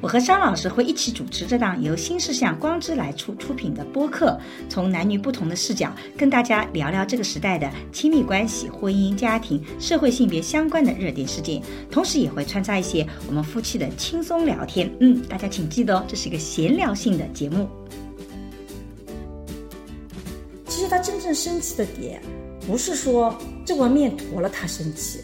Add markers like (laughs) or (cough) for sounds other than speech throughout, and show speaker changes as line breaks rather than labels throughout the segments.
我和商老师会一起主持这档由新事项光之来处出品的播客，从男女不同的视角跟大家聊聊这个时代的亲密关系、婚姻、家庭、社会性别相关的热点事件，同时也会穿插一些我们夫妻的轻松聊天。嗯，大家请记得哦，这是一个闲聊性的节目。其实他真正生气的点，不是说这碗面坨了他生气，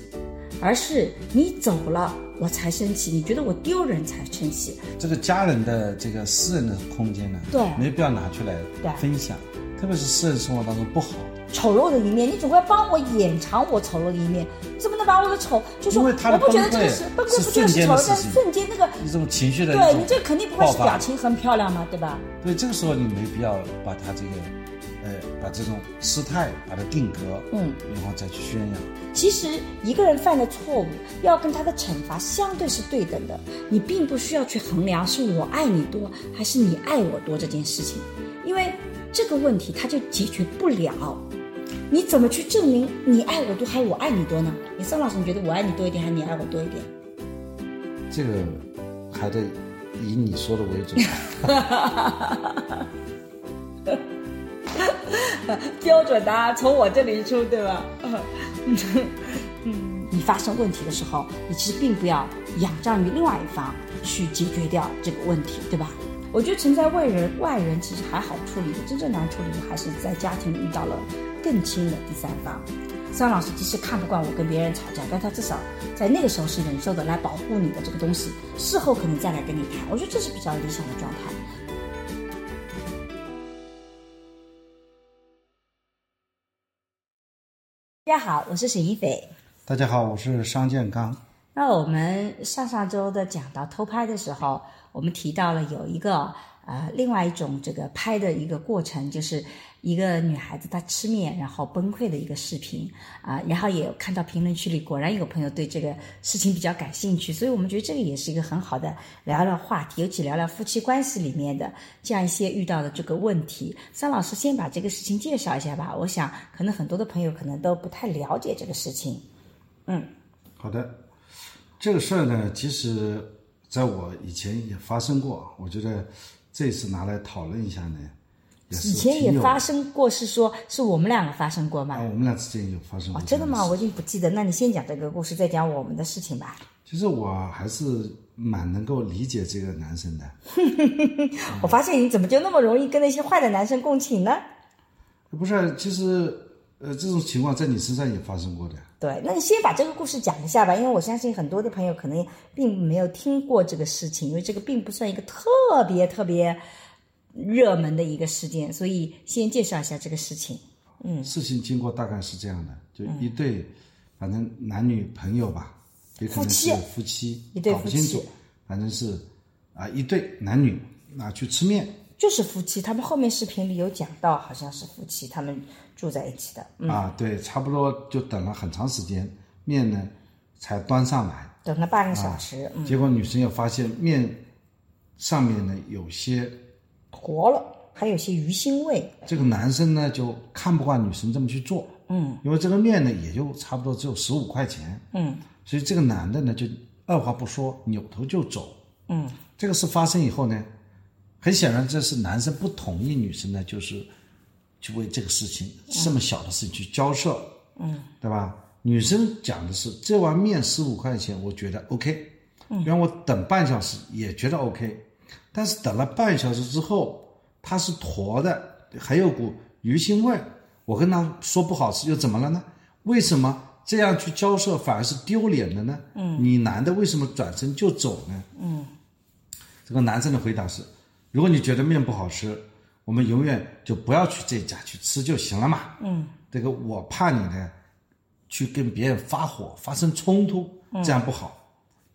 而是你走了。我才生气，你觉得我丢人才生气？
这个家人的这个私人的空间呢，
对，
没必要拿出来分享，特别是私人生活当中不好。
丑陋的一面，你总归帮我掩藏我丑陋的一面，怎么能把我的丑？就是我不觉得这个是崩溃，不就是丑，但瞬间那个
一种情绪的，
对你这肯定不会是表情很漂亮嘛，对吧？
对，这个时候你没必要把他这个。呃，把这种失态把它定格，嗯，然后再去宣扬。
其实一个人犯的错误，要跟他的惩罚相对是对等的。你并不需要去衡量是我爱你多还是你爱我多这件事情，因为这个问题他就解决不了。你怎么去证明你爱我多还是我爱你多呢？你宋老师，你觉得我爱你多一点还是你爱我多一点？
这个还得以你说的为准。(laughs) (laughs)
标准答案从我这里出，对吧？(laughs) 嗯，你发生问题的时候，你其实并不要仰仗于另外一方去解决掉这个问题，对吧？我觉得存在外人，外人其实还好处理，真正难处理的还是在家庭遇到了更亲的第三方。张老师即使看不惯我跟别人吵架，但他至少在那个时候是忍受的，来保护你的这个东西，事后可能再来跟你谈。我觉得这是比较理想的状态。大家好，我是沈一斐。
大家好，我是商建刚。
那我们上上周的讲到偷拍的时候，我们提到了有一个呃，另外一种这个拍的一个过程，就是。一个女孩子她吃面然后崩溃的一个视频啊，然后也看到评论区里果然有朋友对这个事情比较感兴趣，所以我们觉得这个也是一个很好的聊聊话题，尤其聊聊夫妻关系里面的这样一些遇到的这个问题。桑老师先把这个事情介绍一下吧，我想可能很多的朋友可能都不太了解这个事情。嗯，
好的，这个事儿呢，其实在我以前也发生过，我觉得这次拿来讨论一下呢。
以前也发生过，是说是我们两个发生过吗？
我们俩之间有发生过。
真的吗？我已经不记得。那你先讲这个故事，再讲我们的事情吧。
其实我还是蛮能够理解这个男生的。(laughs)
我发现你怎么就那么容易跟那些坏的男生共情呢？
不是，其实呃，这种情况在你身上也发生过的。
对，那你先把这个故事讲一下吧，因为我相信很多的朋友可能并没有听过这个事情，因为这个并不算一个特别特别。热门的一个事件，所以先介绍一下这个事情。嗯，
事情经过大概是这样的，就一对，反正男女朋友吧，也可能是夫妻，
一对
夫妻，反正是啊一对男女啊去吃面，
就是夫妻。他们后面视频里有讲到，好像是夫妻，他们住在一起的。
啊，对，差不多就等了很长时间，面呢才端上来，
等了半个小时。
结果女生又发现面上面呢有些。
活了，还有些鱼腥味。
这个男生呢就看不惯女生这么去做，
嗯，
因为这个面呢也就差不多只有十五块钱，
嗯，
所以这个男的呢就二话不说扭头就走，
嗯，
这个事发生以后呢，很显然这是男生不同意女生呢就是去为这个事情这么小的事情去交涉，
嗯，
对吧？女生讲的是这碗面十五块钱，我觉得 OK，嗯，让我等半小时也觉得 OK。但是等了半小时之后，它是坨的，还有股鱼腥味我跟他说不好吃，又怎么了呢？为什么这样去交涉反而是丢脸的呢？
嗯，
你男的为什么转身就走呢？
嗯，
这个男生的回答是：如果你觉得面不好吃，我们永远就不要去这家去吃就行了嘛。
嗯，
这个我怕你呢，去跟别人发火发生冲突，这样不好。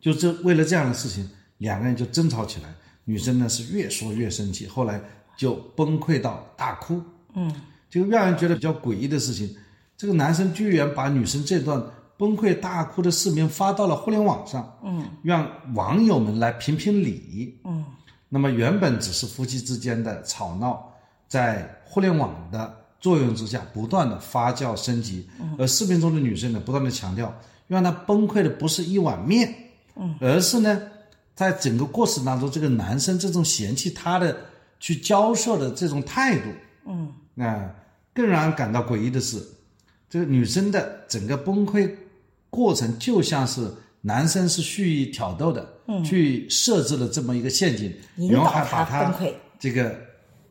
就这为了这样的事情，两个人就争吵起来。女生呢是越说越生气，后来就崩溃到大哭。
嗯，
就让人觉得比较诡异的事情，这个男生居然把女生这段崩溃大哭的视频发到了互联网上，嗯，让网友们来评评理，嗯，那么原本只是夫妻之间的吵闹，在互联网的作用之下不断的发酵升级，而视频中的女生呢，不断的强调，让她崩溃的不是一碗面，嗯，而是呢，在整个过程当中，这个男生这种嫌弃她的去交涉的这种态度，嗯，啊，更让人感到诡异的是，这个女生的整个崩溃。过程就像是男生是蓄意挑逗的，嗯，去设置了这么一个陷阱，然后还把他这个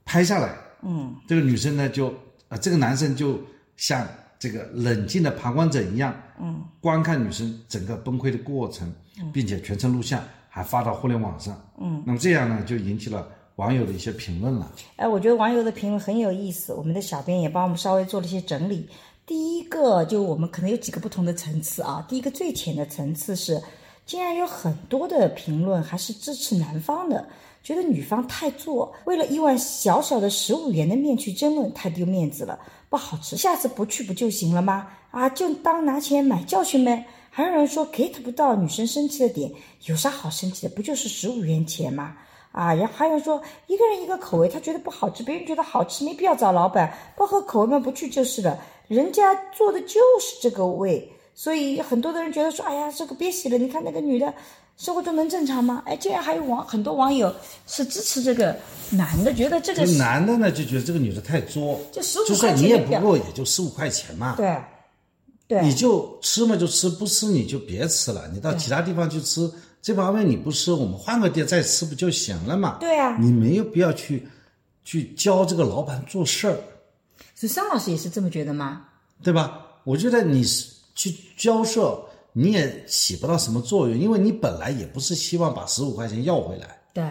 拍下来，嗯，这个女生呢就啊，这个男生就像这个冷静的旁观者一样，嗯，观看女生整个崩溃的过程，并且全程录像，还发到互联网上，嗯，那么这样呢就引起了网友的一些评论了。
哎，我觉得网友的评论很有意思，我们的小编也帮我们稍微做了一些整理。第一个就我们可能有几个不同的层次啊。第一个最浅的层次是，竟然有很多的评论还是支持男方的，觉得女方太作，为了一碗小小的十五元的面去争论，太丢面子了，不好吃，下次不去不就行了吗？啊，就当拿钱买教训呗。还有人说 get 不到女生生气的点，有啥好生气的？不就是十五元钱吗？啊，然后还有人说一个人一个口味，他觉得不好吃，别人觉得好吃，没必要找老板，不合口味嘛，不去就是了。人家做的就是这个味，所以很多的人觉得说，哎呀，这个别洗了。你看那个女的，生活中能正常吗？哎，竟然还有网很多网友是支持这个男的，觉得这个
男的呢就觉得这个女的太作，
就十五
块钱，你也不过也就十五块钱嘛，
对，对，
你就吃嘛就吃，不吃你就别吃了，你到其他地方去吃。这方面你不吃，我们换个店再吃不就行了嘛？
对啊，
你没有必要去去教这个老板做事儿。
是商老师也是这么觉得吗？
对吧？我觉得你是去交涉，你也起不到什么作用，因为你本来也不是希望把十五块钱要回来。
对。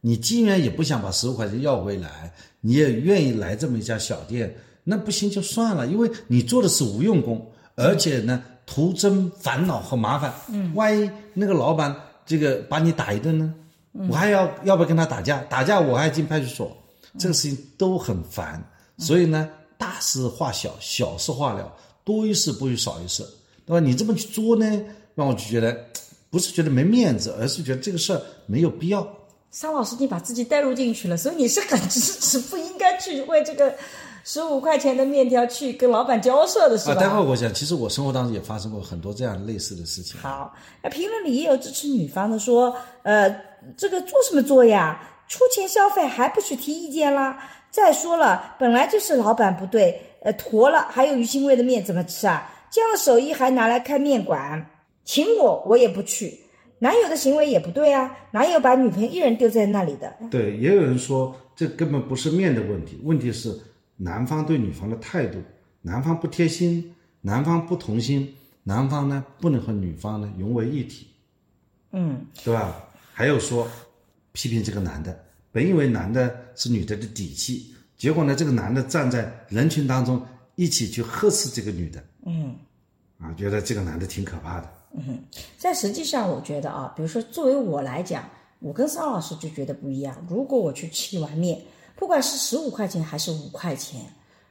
你既然也不想把十五块钱要回来，你也愿意来这么一家小店，那不行就算了，因为你做的是无用功，而且呢，徒增烦恼和麻烦。嗯。万一那个老板这个把你打一顿呢？嗯我还要要不要跟他打架？打架我还进派出所，这个事情都很烦。所以呢。大事化小，小事化了，多一事不如少一事，对吧？你这么去做呢，让我就觉得不是觉得没面子，而是觉得这个事儿没有必要。
桑老师，你把自己带入进去了，所以你是很支持不应该去为这个十五块钱的面条去跟老板交涉的是吧？
待会儿我讲，其实我生活当中也发生过很多这样类似的事情。
好，那评论里也有支持女方的，说呃，这个做什么做呀？出钱消费还不许提意见啦？再说了，本来就是老板不对，呃，坨了还有鱼腥味的面怎么吃啊？这样的手艺还拿来开面馆，请我我也不去。男友的行为也不对啊，哪有把女朋友一人丢在那里的？
对，也有人说这根本不是面的问题，问题是男方对女方的态度，男方不贴心，男方不同心，男方呢不能和女方呢融为一体，
嗯，
对吧？还有说批评这个男的。本以为男的是女的的底气，结果呢，这个男的站在人群当中一起去呵斥这个女的，
嗯，
啊，觉得这个男的挺可怕的。
嗯，在实际上，我觉得啊，比如说作为我来讲，我跟邵老师就觉得不一样。如果我去吃一碗面，不管是十五块钱还是五块钱，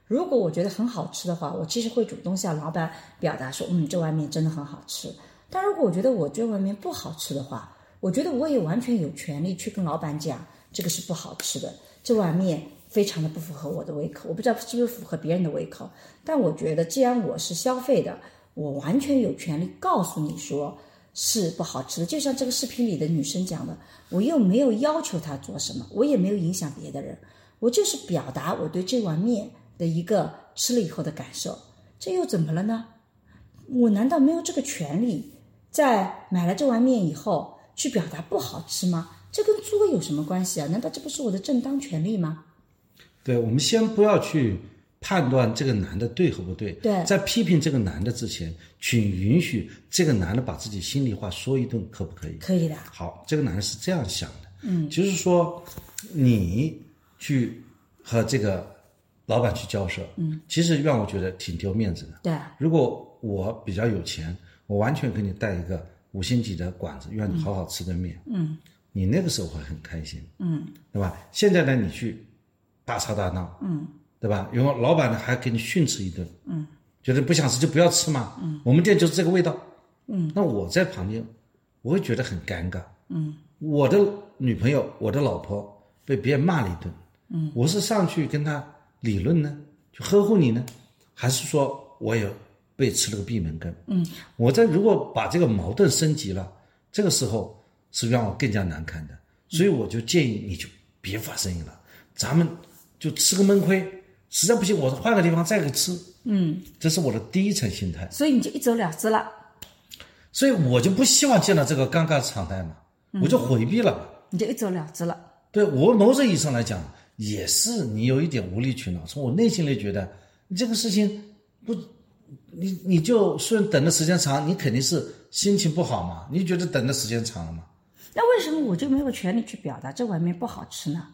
如果我觉得很好吃的话，我其实会主动向老板表达说，嗯，这碗面真的很好吃。但如果我觉得我这碗面不好吃的话，我觉得我也完全有权利去跟老板讲。这个是不好吃的，这碗面非常的不符合我的胃口，我不知道是不是符合别人的胃口，但我觉得既然我是消费的，我完全有权利告诉你说是不好吃的。就像这个视频里的女生讲的，我又没有要求她做什么，我也没有影响别的人，我就是表达我对这碗面的一个吃了以后的感受，这又怎么了呢？我难道没有这个权利，在买了这碗面以后去表达不好吃吗？这跟作有什么关系啊？难道这不是我的正当权利吗？
对，我们先不要去判断这个男的对和不对。
对，
在批评这个男的之前，请允许这个男的把自己心里话说一顿，可不可以？
可以的。
好，这个男的是这样想的，嗯，就是说你去和这个老板去交涉，嗯，其实让我觉得挺丢面子的。
对，
如果我比较有钱，我完全给你带一个五星级的馆子，让你好好吃顿面，
嗯。
你那个时候会很开心，
嗯，
对吧？现在呢，你去大吵大闹，
嗯，
对吧？然后老板呢还给你训斥一顿，
嗯，
觉得不想吃就不要吃嘛。嗯，我们店就是这个味道。嗯，那我在旁边，我会觉得很尴尬。嗯，我的女朋友，我的老婆被别人骂了一顿。嗯，我是上去跟他理论呢，就呵护你呢，还是说我也被吃了个闭门羹？嗯，我在如果把这个矛盾升级了，这个时候是让我更加难堪的。所以我就建议你就别发声音了，咱们就吃个闷亏，实在不行我换个地方再给吃。嗯，这是我的第一层心态。
所以你就一走了之了。
所以我就不希望见到这个尴尬的场态嘛，我就回避了。
你就一走了之了。
对我某种意义上来讲，也是你有一点无理取闹。从我内心里觉得，你这个事情不，你你就顺等的时间长，你肯定是心情不好嘛。你觉得等的时间长了嘛？
那为什么我就没有权利去表达这碗面不好吃呢？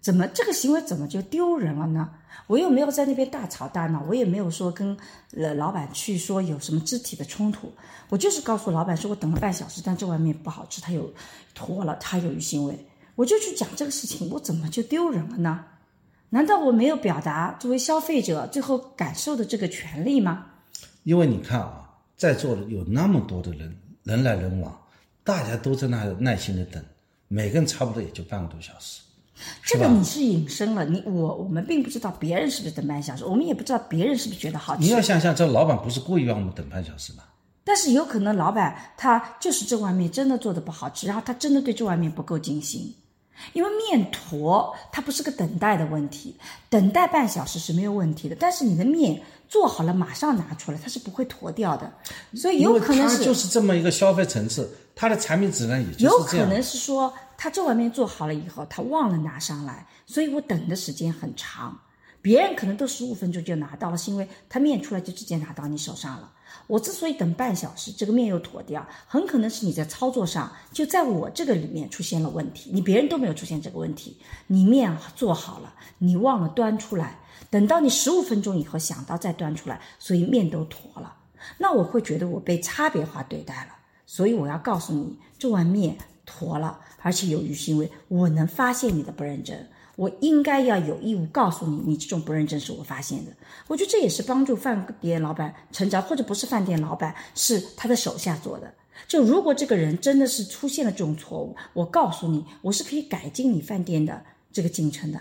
怎么这个行为怎么就丢人了呢？我又没有在那边大吵大闹，我也没有说跟呃老板去说有什么肢体的冲突，我就是告诉老板说我等了半小时，但这碗面不好吃，他有坨了，他有行为，我就去讲这个事情，我怎么就丢人了呢？难道我没有表达作为消费者最后感受的这个权利吗？
因为你看啊，在座的有那么多的人，人来人往。大家都在那耐心的等，每个人差不多也就半个多小时。
这个你是隐身了，你我我们并不知道别人是不是等半小时，我们也不知道别人是不是觉得好吃。
你要想想，这老板不是故意让我们等半小时吗？
但是有可能老板他就是这碗面真的做的不好吃，然后他真的对这碗面不够精心。因为面坨它不是个等待的问题，等待半小时是没有问题的。但是你的面做好了马上拿出来，它是不会坨掉的。所以有可能是
就是这么一个消费层次，它的产品质量也就是
有可能是说，他这碗面做好了以后，他忘了拿上来，所以我等的时间很长。别人可能都十五分钟就拿到了，是因为他面出来就直接拿到你手上了。我之所以等半小时，这个面又坨掉，很可能是你在操作上就在我这个里面出现了问题，你别人都没有出现这个问题，你面做好了，你忘了端出来，等到你十五分钟以后想到再端出来，所以面都坨了，那我会觉得我被差别化对待了，所以我要告诉你，这碗面坨了，而且有余腥味，我能发现你的不认真。我应该要有义务告诉你，你这种不认真是我发现的。我觉得这也是帮助饭店老板成长，或者不是饭店老板，是他的手下做的。就如果这个人真的是出现了这种错误，我告诉你，我是可以改进你饭店的这个进程的。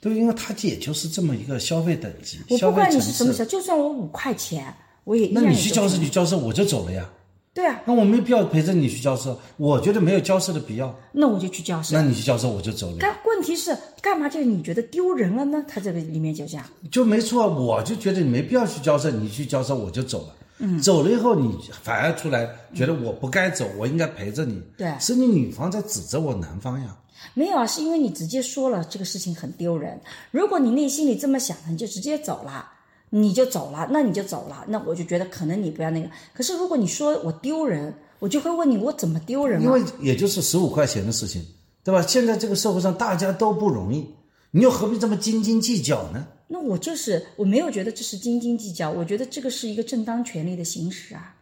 对，因为他也就是这么一个消费等级，
我不管你是什么事，就算我五块钱，我也
那你去交涉，你交涉我就走了呀。
对啊，
那我没必要陪着你去交涉，我觉得没有交涉的必要。
那我就去交涉。
那你去交涉，我就走了。
但问题是，干嘛就你觉得丢人了呢？他这个里面就这样，
就没错。我就觉得你没必要去交涉，你去交涉我就走了。嗯，走了以后你反而出来觉得我不该走，我应该陪着你。
对，
是你女方在指责我男方呀。
没有啊，是因为你直接说了这个事情很丢人。如果你内心里这么想，你就直接走了。你就走了，那你就走了，那我就觉得可能你不要那个。可是如果你说我丢人，我就会问你我怎么丢人？
因为也就是十五块钱的事情，对吧？现在这个社会上大家都不容易，你又何必这么斤斤计较呢？
那我就是我没有觉得这是斤斤计较，我觉得这个是一个正当权利的行使啊。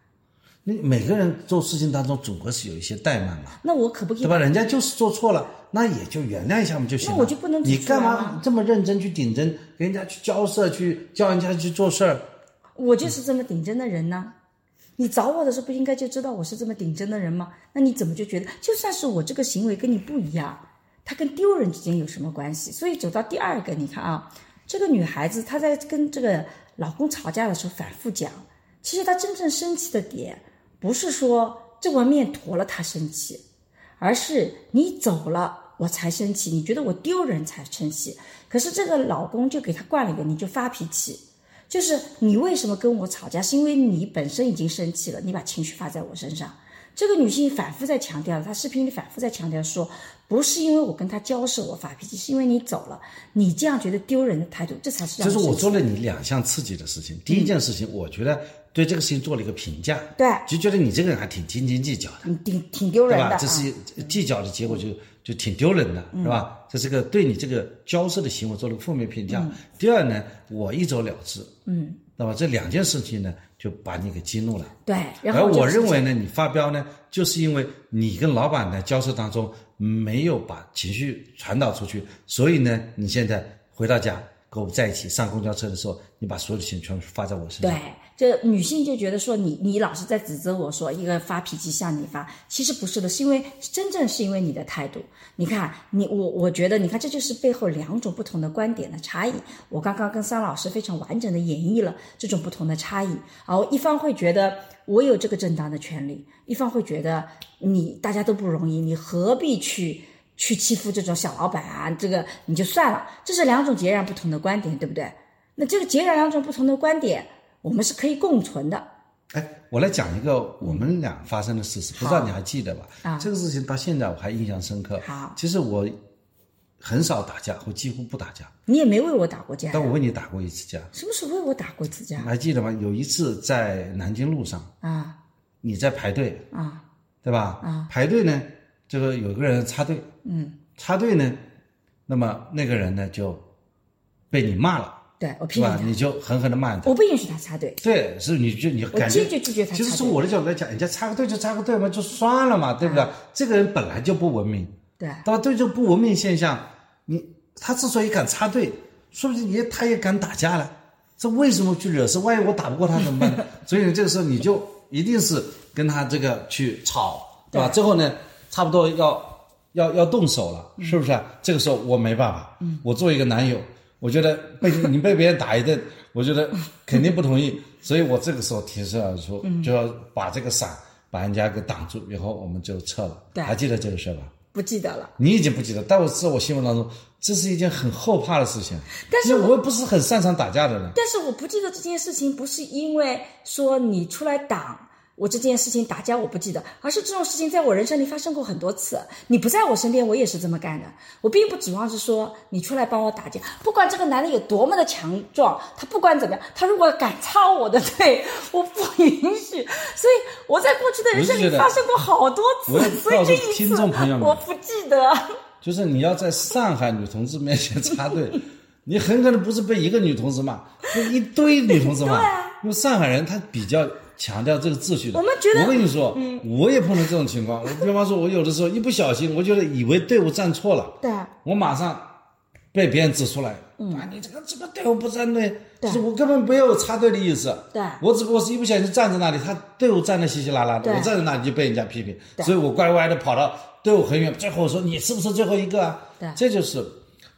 你每个人做事情当中总归是有一些怠慢嘛。
那我可不可以？
对吧？人家就是做错了，那也就原谅一下嘛就行了。
那我就不能
你干嘛这么认真去顶针，跟人家去交涉，去叫人家去做事儿？
我就是这么顶针的人呢。你找我的时候不应该就知道我是这么顶针的人吗？那你怎么就觉得就算是我这个行为跟你不一样，它跟丢人之间有什么关系？所以走到第二个，你看啊，这个女孩子她在跟这个老公吵架的时候反复讲，其实她真正生气的点。不是说这碗面坨了她生气，而是你走了我才生气。你觉得我丢人才生气，可是这个老公就给他惯了一个，你就发脾气。就是你为什么跟我吵架，是因为你本身已经生气了，你把情绪发在我身上。这个女性反复在强调，她视频里反复在强调说，不是因为我跟他交涉我发脾气，是因为你走了，你这样觉得丢人的态度，这才是。
就是我做了你两项刺激的事情，第一件事情，我觉得。对这个事情做了一个评价，
对，
就觉得你这个人还挺斤斤计较的，
挺挺丢人
的，这是计较的结果，就就挺丢人的，是吧？这是个对你这个交涉的行为做了个负面评价。第二呢，我一走了之，嗯，那么这两件事情呢，就把你给激怒了，
对。而
我认为呢，你发飙呢，就是因为你跟老板的交涉当中没有把情绪传导出去，所以呢，你现在回到家跟我在一起上公交车的时候，你把所有的钱全部发在我身上。
对，这女性就觉得说你你老是在指责我说一个发脾气向你发，其实不是的，是因为真正是因为你的态度。你看你我我觉得你看这就是背后两种不同的观点的差异。我刚刚跟桑老师非常完整的演绎了这种不同的差异，然后一方会觉得我有这个正当的权利，一方会觉得你大家都不容易，你何必去？去欺负这种小老板啊，这个你就算了，这是两种截然不同的观点，对不对？那这个截然两种不同的观点，我们是可以共存的。
哎，我来讲一个我们俩发生的事实，不知道你还记得吧？
啊，
这个事情到现在我还印象深刻。
好，
其实我很少打架，或几乎不打架。
你也没为我打过架。
但我为你打过一次架。
什么时候为我打过一次架？
还记得吗？有一次在南京路上
啊，
你在排队
啊，
对吧？
啊，
排队呢，这个有个人插队。
嗯，
插队呢，那么那个人呢就被你骂了，
对我批评
他，你就狠狠的骂他，
我不允许他插队，
对，是你就你感
觉，我坚决拒绝他。
其实从我的角度来讲，人家插个队就插个队嘛，就算了嘛，对不对？这个人本来就不文明，
对，
对吧？对这不文明现象，你他之所以敢插队，说不定也他也敢打架了，这为什么去惹事？万一我打不过他怎么办？(laughs) 所以这个时候你就一定是跟他这个去吵，对吧？最后呢，差不多要。要要动手了，是不是？这个时候我没办法，嗯我作为一个男友，我觉得被你被别人打一顿，我觉得肯定不同意，所以我这个时候挺身而出，就要把这个伞把人家给挡住，以后我们就撤了。还记得这个事吧？
不记得了。
你已经不记得，但我在我心目当中，这是一件很后怕的事情。
但是
我又不是很擅长打架的人。
但是我不记得这件事情，不是因为说你出来挡。我这件事情打架我不记得，而是这种事情在我人生里发生过很多次。你不在我身边，我也是这么干的。我并不指望是说你出来帮我打架，不管这个男的有多么的强壮，他不管怎么样，他如果敢插我的 (laughs) 队，我不允许。所以我在过去的人生里发生过好多次，所以这一次我不记得。(laughs)
就是你要在上海女同志面前插队，你很可能不是被一个女同志骂，被一堆女同志骂。因为上海人他比较。强调这个秩序的，
我们觉得，
我跟你说，我也碰到这种情况。我比方说，我有的时候一不小心，我觉得以为队伍站错了，
对，
我马上被别人指出来，
嗯，
你这个这个队伍不站队，是我根本没有插队的意思，
对，
我只不过是一不小心站在那里，他队伍站的稀稀拉拉的，我站在那里就被人家批评，所以我乖乖的跑到队伍很远，最后说你是不是最后一个啊？
对，
这就是。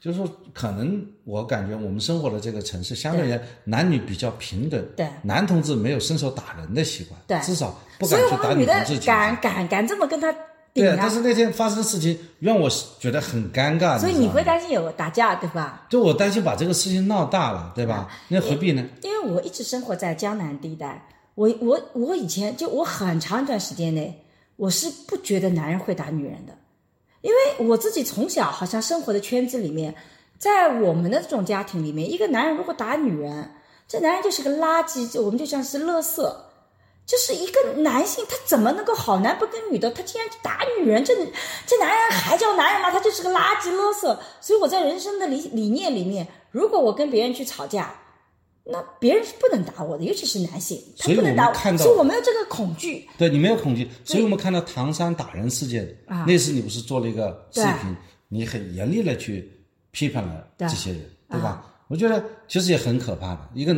就是说，可能我感觉我们生活的这个城市，相对于男女比较平等。
对，
男同志没有伸手打人的习惯。
对，
至少不敢去打女同志。
敢敢敢这么跟他
顶啊！但是那天发生的事情让我觉得很尴尬。
所以你会担心有打架，对吧？
就我担心把这个事情闹大了，对吧？那何必呢？
因为我一直生活在江南地带，我我我以前就我很长一段时间内，我是不觉得男人会打女人的。因为我自己从小好像生活的圈子里面，在我们的这种家庭里面，一个男人如果打女人，这男人就是个垃圾，我们就像是垃圾。就是一个男性，他怎么能够好男不跟女的？他竟然打女人，这这男人还叫男人吗？他就是个垃圾垃圾。所以我在人生的理理念里面，如果我跟别人去吵架。那别人是不能打我的，尤其是男性，他不能打我，所以我没有这个恐惧。
对你没有恐惧，所以我们看到唐山打人事件，那次你不是做了一个视频，你很严厉的去批判了这些人，对吧？我觉得其实也很可怕的，一个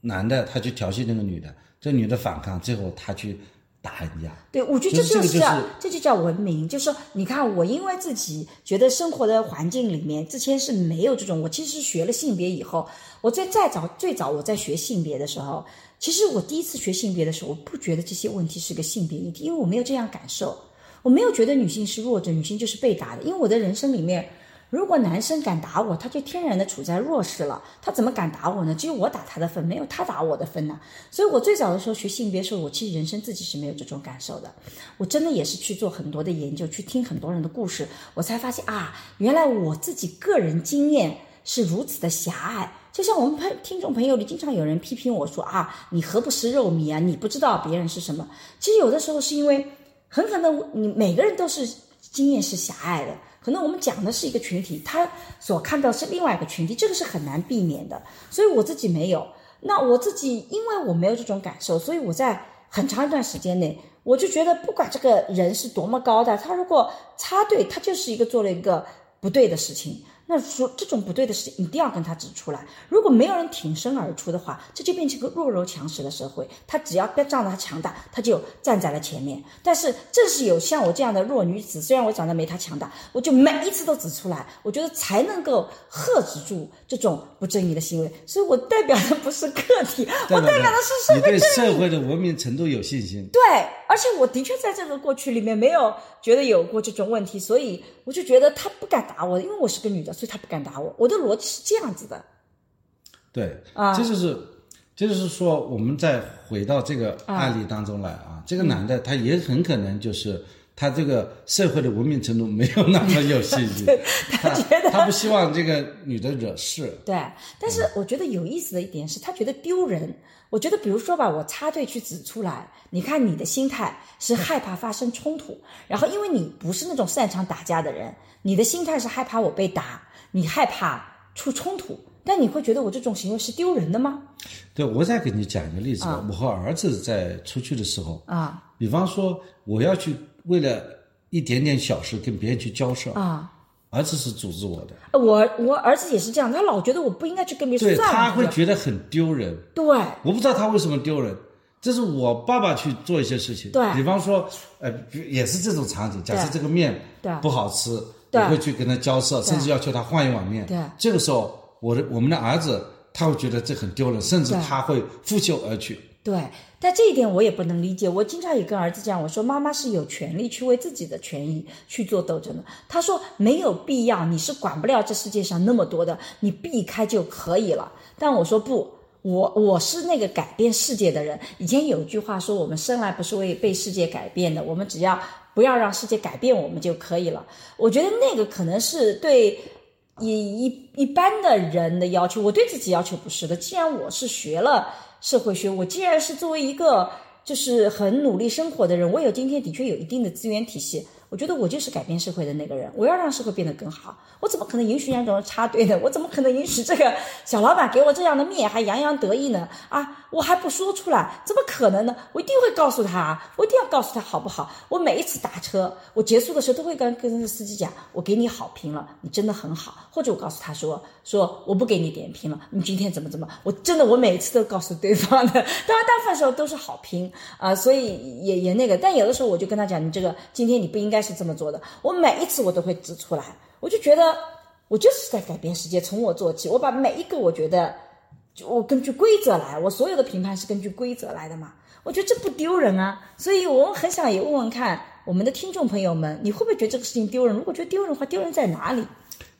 男的他去调戏那个女的，这女的反抗，最后他去。打人家，
对，我觉得这就是叫，这就叫文明。就是说，你看，我因为自己觉得生活的环境里面，之前是没有这种。我其实学了性别以后，我在再早最早我在学性别的时候，其实我第一次学性别的时候，我不觉得这些问题是个性别议题，因为我没有这样感受，我没有觉得女性是弱者，女性就是被打的，因为我的人生里面。如果男生敢打我，他就天然的处在弱势了。他怎么敢打我呢？只有我打他的份，没有他打我的份呢。所以我最早的时候学性别时候，我其实人生自己是没有这种感受的。我真的也是去做很多的研究，去听很多人的故事，我才发现啊，原来我自己个人经验是如此的狭隘。就像我们朋听众朋友里，经常有人批评我说啊，你何不食肉糜啊？你不知道别人是什么。其实有的时候是因为很可能你每个人都是经验是狭隘的。可能我们讲的是一个群体，他所看到是另外一个群体，这个是很难避免的。所以我自己没有，那我自己因为我没有这种感受，所以我在很长一段时间内，我就觉得不管这个人是多么高的，他如果插队，他就是一个做了一个不对的事情。那说这种不对的事情一定要跟他指出来。如果没有人挺身而出的话，这就变成个弱肉强食的社会。他只要别仗着他强大，他就站在了前面。但是正是有像我这样的弱女子，虽然我长得没他强大，我就每一次都指出来，我觉得才能够遏制住这种不正义的行为。所以我代表的不是个体，我代表的是社会正义。
社会的文明程度有信心。
对，而且我的确在这个过去里面没有觉得有过这种问题，所以我就觉得他不敢打我，因为我是个女的，所以他不敢打我。我的逻辑是这样子的。
对，
啊
这就是，这就是说，我们再回到这个案例当中来啊，这个男的他也很可能就是他这个社会的文明程度没有那么有信心，他觉得他不希望这个女的惹事，(laughs)
对，但是我觉得有意思的一点是他觉得丢人。我觉得，比如说吧，我插队去指出来，你看你的心态是害怕发生冲突，然后因为你不是那种擅长打架的人，你的心态是害怕我被打，你害怕出冲突，但你会觉得我这种行为是丢人的吗？
对，我再给你讲一个例子吧。我和儿子在出去的时候，
啊。
比方说我要去为了一点点小事跟别人去交涉，
啊！
儿子是阻止我的，
我我儿子也是这样，他老觉得我不应该去跟别人
对
说，算了，
他会觉得很丢人。
对。
我不知道他为什么丢人，这是我爸爸去做一些事情，
对。
比方说，呃，也是这种场景，假设这个面
对。
不好吃，
对
我会去跟他交涉，甚至要求他换一碗面。
对
这个时候，我的我们的儿子他会觉得这很丢人，甚至他会拂袖而去。
对，但这一点我也不能理解。我经常也跟儿子讲，我说妈妈是有权利去为自己的权益去做斗争的。他说没有必要，你是管不了这世界上那么多的，你避开就可以了。但我说不。我我是那个改变世界的人。以前有一句话说，我们生来不是为被世界改变的，我们只要不要让世界改变我们就可以了。我觉得那个可能是对一一一般的人的要求，我对自己要求不是的。既然我是学了社会学，我既然是作为一个就是很努力生活的人，我有今天的确有一定的资源体系，我觉得我就是改变社会的那个人。我要让社会变得更好，我怎么可能允许让这种人插队呢？我怎么可能允许这个小老板给我这样的面还洋洋得意呢？啊，我还不说出来，怎么可能呢？我一定会告诉他，我一定要告诉他好不好？我每一次打车，我结束的时候都会跟跟司机讲，我给你好评了，你真的很好。或者我告诉他说，说我不给你点评了，你今天怎么怎么，我真的我每一次都告诉对方的。(laughs) 当然，大部分时候都是好评啊、所以也也那个。但有的时候我就跟他讲，你这个今天你不应该是这么做的。我每一次我都会指出来，我就觉得我就是在改变世界，从我做起。我把每一个我觉得，就我根据规则来，我所有的评判是根据规则来的嘛。我觉得这不丢人啊，所以我很想也问问看我们的听众朋友们，你会不会觉得这个事情丢人？如果觉得丢人的话，丢人在哪里？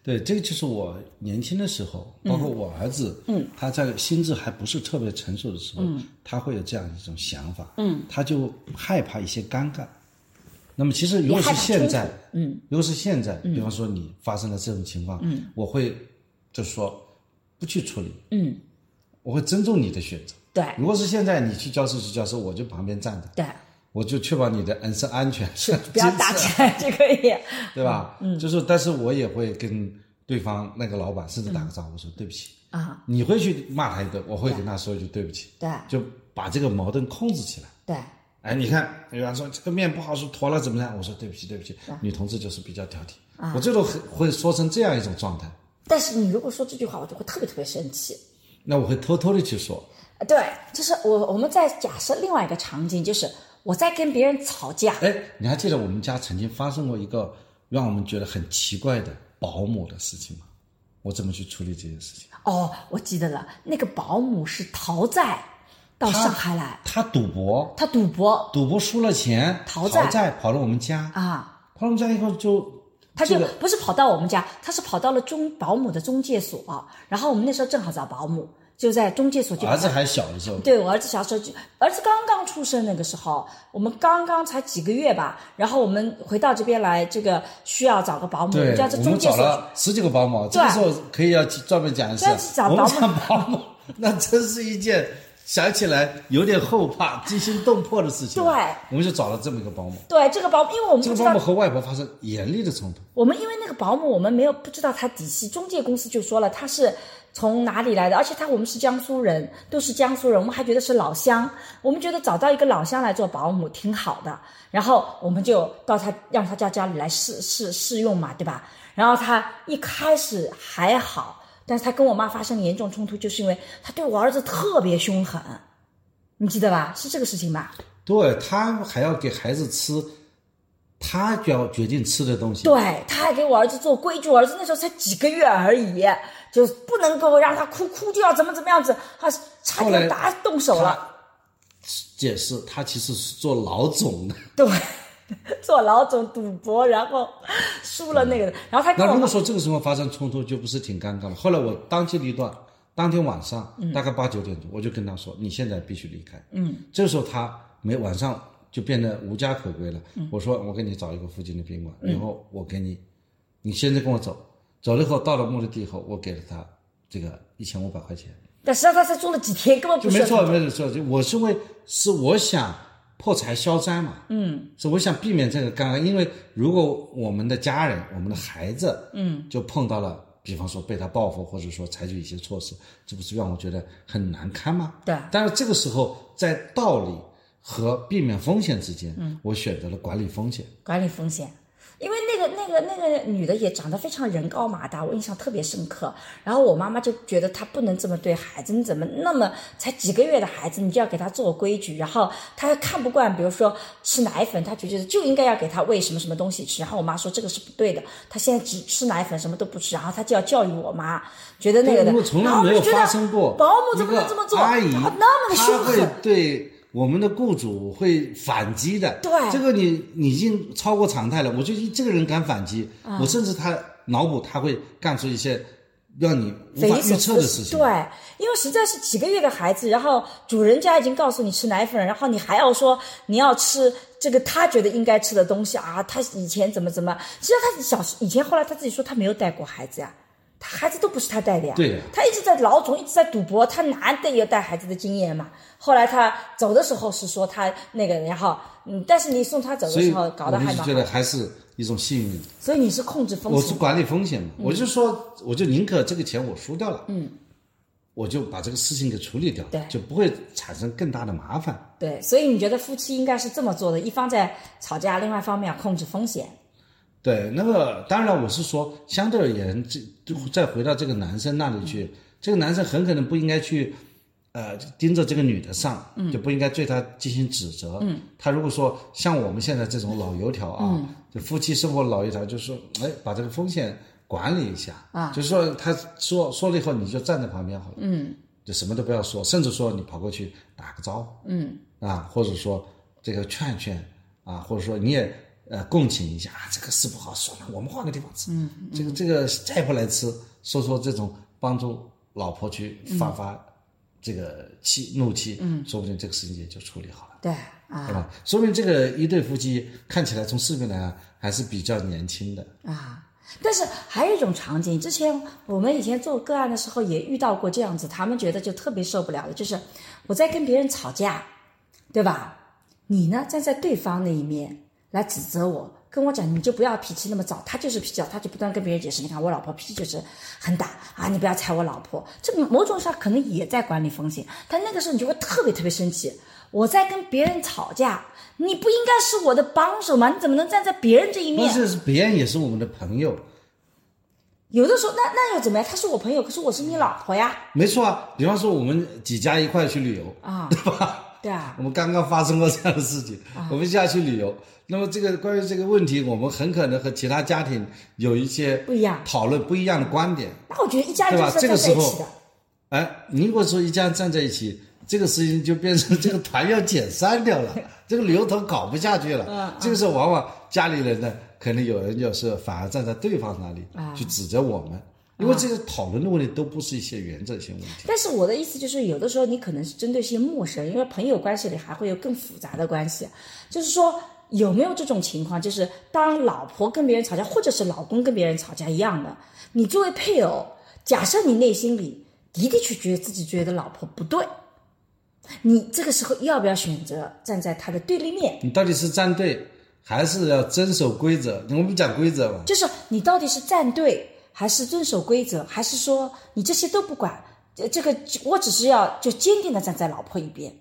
对，这个就是我年轻的时候，包括我儿子，嗯，他在心智还不是特别成熟的时候，嗯，他会有这样一种想法，嗯，他就害怕一些尴尬。那么其实如果是现在，嗯，如果是现在，比方说你发生了这种情况，嗯，我会就是说不去处理，
嗯，
我会尊重你的选择。
对
如果是现在你去教室去教室，我就旁边站着，
对，
我就确保你的人身安全，(laughs) 是
不要打起来就可以。(laughs)
对吧？嗯，就是，但是我也会跟对方那个老板甚至打个招呼，说对不起
啊。
你会去骂他一顿，我会跟他说一句对不起，
对
就把这个矛盾控制起来。
对
哎，你看，有人说这个面不好吃，坨了怎么样？我说对不起，对不起，女同志就是比较挑剔，我最多会会说成这样一种状态，
但是你如果说这句话，我就会特别特别生气。
那我会偷偷的去说，
呃对，就是我我们在假设另外一个场景，就是我在跟别人吵架，
哎，你还记得我们家曾经发生过一个让我们觉得很奇怪的保姆的事情吗？我怎么去处理这件事情？
哦，我记得了，那个保姆是逃债到上海来，
他赌博，
他赌博。
赌博输了钱，
逃
债。
逃债
跑到我们家，
啊，
跑到我们家以后就
他就不是跑到我们家，他是跑到了中保姆的中介所，然后我们那时候正好找保姆，就在中介所就
儿子还小的时候，
对我儿子小时候就，儿子刚刚出生那个时候，我们刚刚才几个月吧，然后我们回到这边来，这个需要找个保姆，
对
就要这
我们找
中介所
了十几个保姆，这个时候可以要专门讲一下
专门找，保姆
我们找保姆，(laughs) 那真是一件想起来有点后怕、惊心动魄的事情。
对，
我们就找了这么一个保姆。
对这个保姆，因为我们
这个保姆和外婆发生严厉的冲突。
我们因为那个保姆，我们没有不知道她底细，中介公司就说了她是从哪里来的，而且她我们是江苏人，都是江苏人，我们还觉得是老乡，我们觉得找到一个老乡来做保姆挺好的，然后我们就到她让她家家里来试试试用嘛，对吧？然后她一开始还好，但是他跟我妈发生严重冲突，就是因为他对我儿子特别凶狠，你记得吧？是这个事情吧？
对他还要给孩子吃他就要决定吃的东西。
对，他还给我儿子做规矩，我儿子那时候才几个月而已，就不能够让他哭，哭就要怎么怎么样子，他差点打动手了。
解释他其实是做老总的。
对，(laughs) 做老总赌博，然后输了那个，然后他跟我
那如果说这个时候发生冲突，就不是挺尴尬吗？后来我当机立断，当天晚上大概八九点钟，我就跟他说：“你现在必须离开。”嗯，这个时候他没晚上就变得无家可归了。我说：“我给你找一个附近的宾馆，然后我给你，你现在跟我走。走了以后，到了目的地以后，我给了他这个一千五百块钱。”
但实际上他才住了几天，根本不
就没错，
是。
没错，就我是为是我想破财消灾嘛，嗯，所以我想避免这个尴尬，因为如果我们的家人、我们的孩子，嗯，就碰到了，比方说被他报复，或者说采取一些措施，这不是让我觉得很难堪吗？
对
但是这个时候在道理和避免风险之间，嗯，我选择了管理风险。
管理风险。因为那个那个那个女的也长得非常人高马大，我印象特别深刻。然后我妈妈就觉得她不能这么对孩子，你怎么那么才几个月的孩子，你就要给他做规矩？然后她看不惯，比如说吃奶粉，她就觉得就应该要给他喂什么什么东西吃。然后我妈说这个是不对的，她现在只吃奶粉，什么都不吃。然后她就要教育我妈，觉得那个的。
我从
然
来没有发生过
保姆怎么能这么做？
阿姨
那么的凶狠。
对我们的雇主会反击的。
对
这个你你已经超过常态了。我觉得这个人敢反击，
嗯
我甚至他脑补他会干出一些让你无法预测的事情。
对，因为实在是几个月的孩子，然后主人家已经告诉你吃奶粉，然后你还要说你要吃这个他觉得应该吃的东西啊。他以前怎么怎么，其实他小时以前后来他自己说他没有带过孩子呀，他孩子都不是他带的呀。
对呀
他一直在老总，一直在赌博，他哪得有带孩子的经验嘛？后来他走的时候是说他那个，然后嗯，但是你送他走的时候搞得还蛮好
得还是一种幸运。
所以你是控制风险
我是。管理风险嘛，我就说，我就宁可这个钱我输掉了，嗯，我就把这个事情给处理掉，
对
就不会产生更大的麻烦。
对，所以你觉得夫妻应该是这么做的：一方在吵架，另外一方面要控制风险。
对，那个当然我是说，相对而言，这就再回到这个男生那里去，这个男生很可能不应该去，呃，盯着这个女的上，就不应该对她进行指责。嗯，他如果说像我们现在这种老油条啊，就夫妻生活老油条，就是说，哎，把这个风险管理一下啊，就是说他说说了以后，你就站在旁边好了，嗯，就什么都不要说，甚至说你跑过去打个招呼，嗯，啊，或者说这个劝劝啊，或者说你也呃共情一下啊，这个事不好，算了，我们换个地方吃。嗯，这个这个再不来吃，说说这种帮助老婆去发发这个气、怒气，嗯，说不定这个事情也就处理好了，
对啊
对吧？说明这个一对夫妻看起来从视频来看还是比较年轻的。
啊！但是还有一种场景，之前我们以前做个案的时候也遇到过这样子，他们觉得就特别受不了的，就是我在跟别人吵架，对吧？你呢站在对方那一面来指责我，跟我讲你就不要脾气那么躁，他就是脾气躁，他就不断跟别人解释，你看我老婆脾气就是很大啊，你不要踩我老婆。这某种上可能也在管理风险，但那个时候你就会特别特别生气。我在跟别人吵架，你不应该是我的帮手吗？你怎么能站在别人这一面？
但是别人也是我们的朋友，
有的时候，那那又怎么样？他是我朋友，可是我是你老婆呀。
没错啊。比方说我们几家一块去旅游，
啊，
对吧？
对啊，
我们刚刚发生过这样的事情，我们下去旅游，那么这个关于这个问题，我们很可能和其他家庭有一些
不一样
讨论不一样的观点。
那我觉得一家人
对吧
就是在一起的。
哎，你如果说一家人站在一起，这个事情就变成这个团要解散掉了，(laughs) 这个旅游团搞不下去了。
嗯
这个时候往往家里人呢，可能有人就是反而站在对方那里、
啊
去指责我们，因为这个讨论的问题都不是一些原则性问题。
但是我的意思就是，有的时候你可能是针对一些陌生人，因为朋友关系里还会有更复杂的关系。就是说，有没有这种情况，就是当老婆跟别人吵架，或者是老公跟别人吵架一样的，你作为配偶，假设你内心里的的确确觉得自己觉得老婆不对，你这个时候要不要选择站在他的对立面？
你到底是站队，还是要遵守规则？我们讲规则嘛。
就是你到底是站队，还是遵守规则，还是说你这些都不管？这这个我只是要就坚定的站在老婆一边。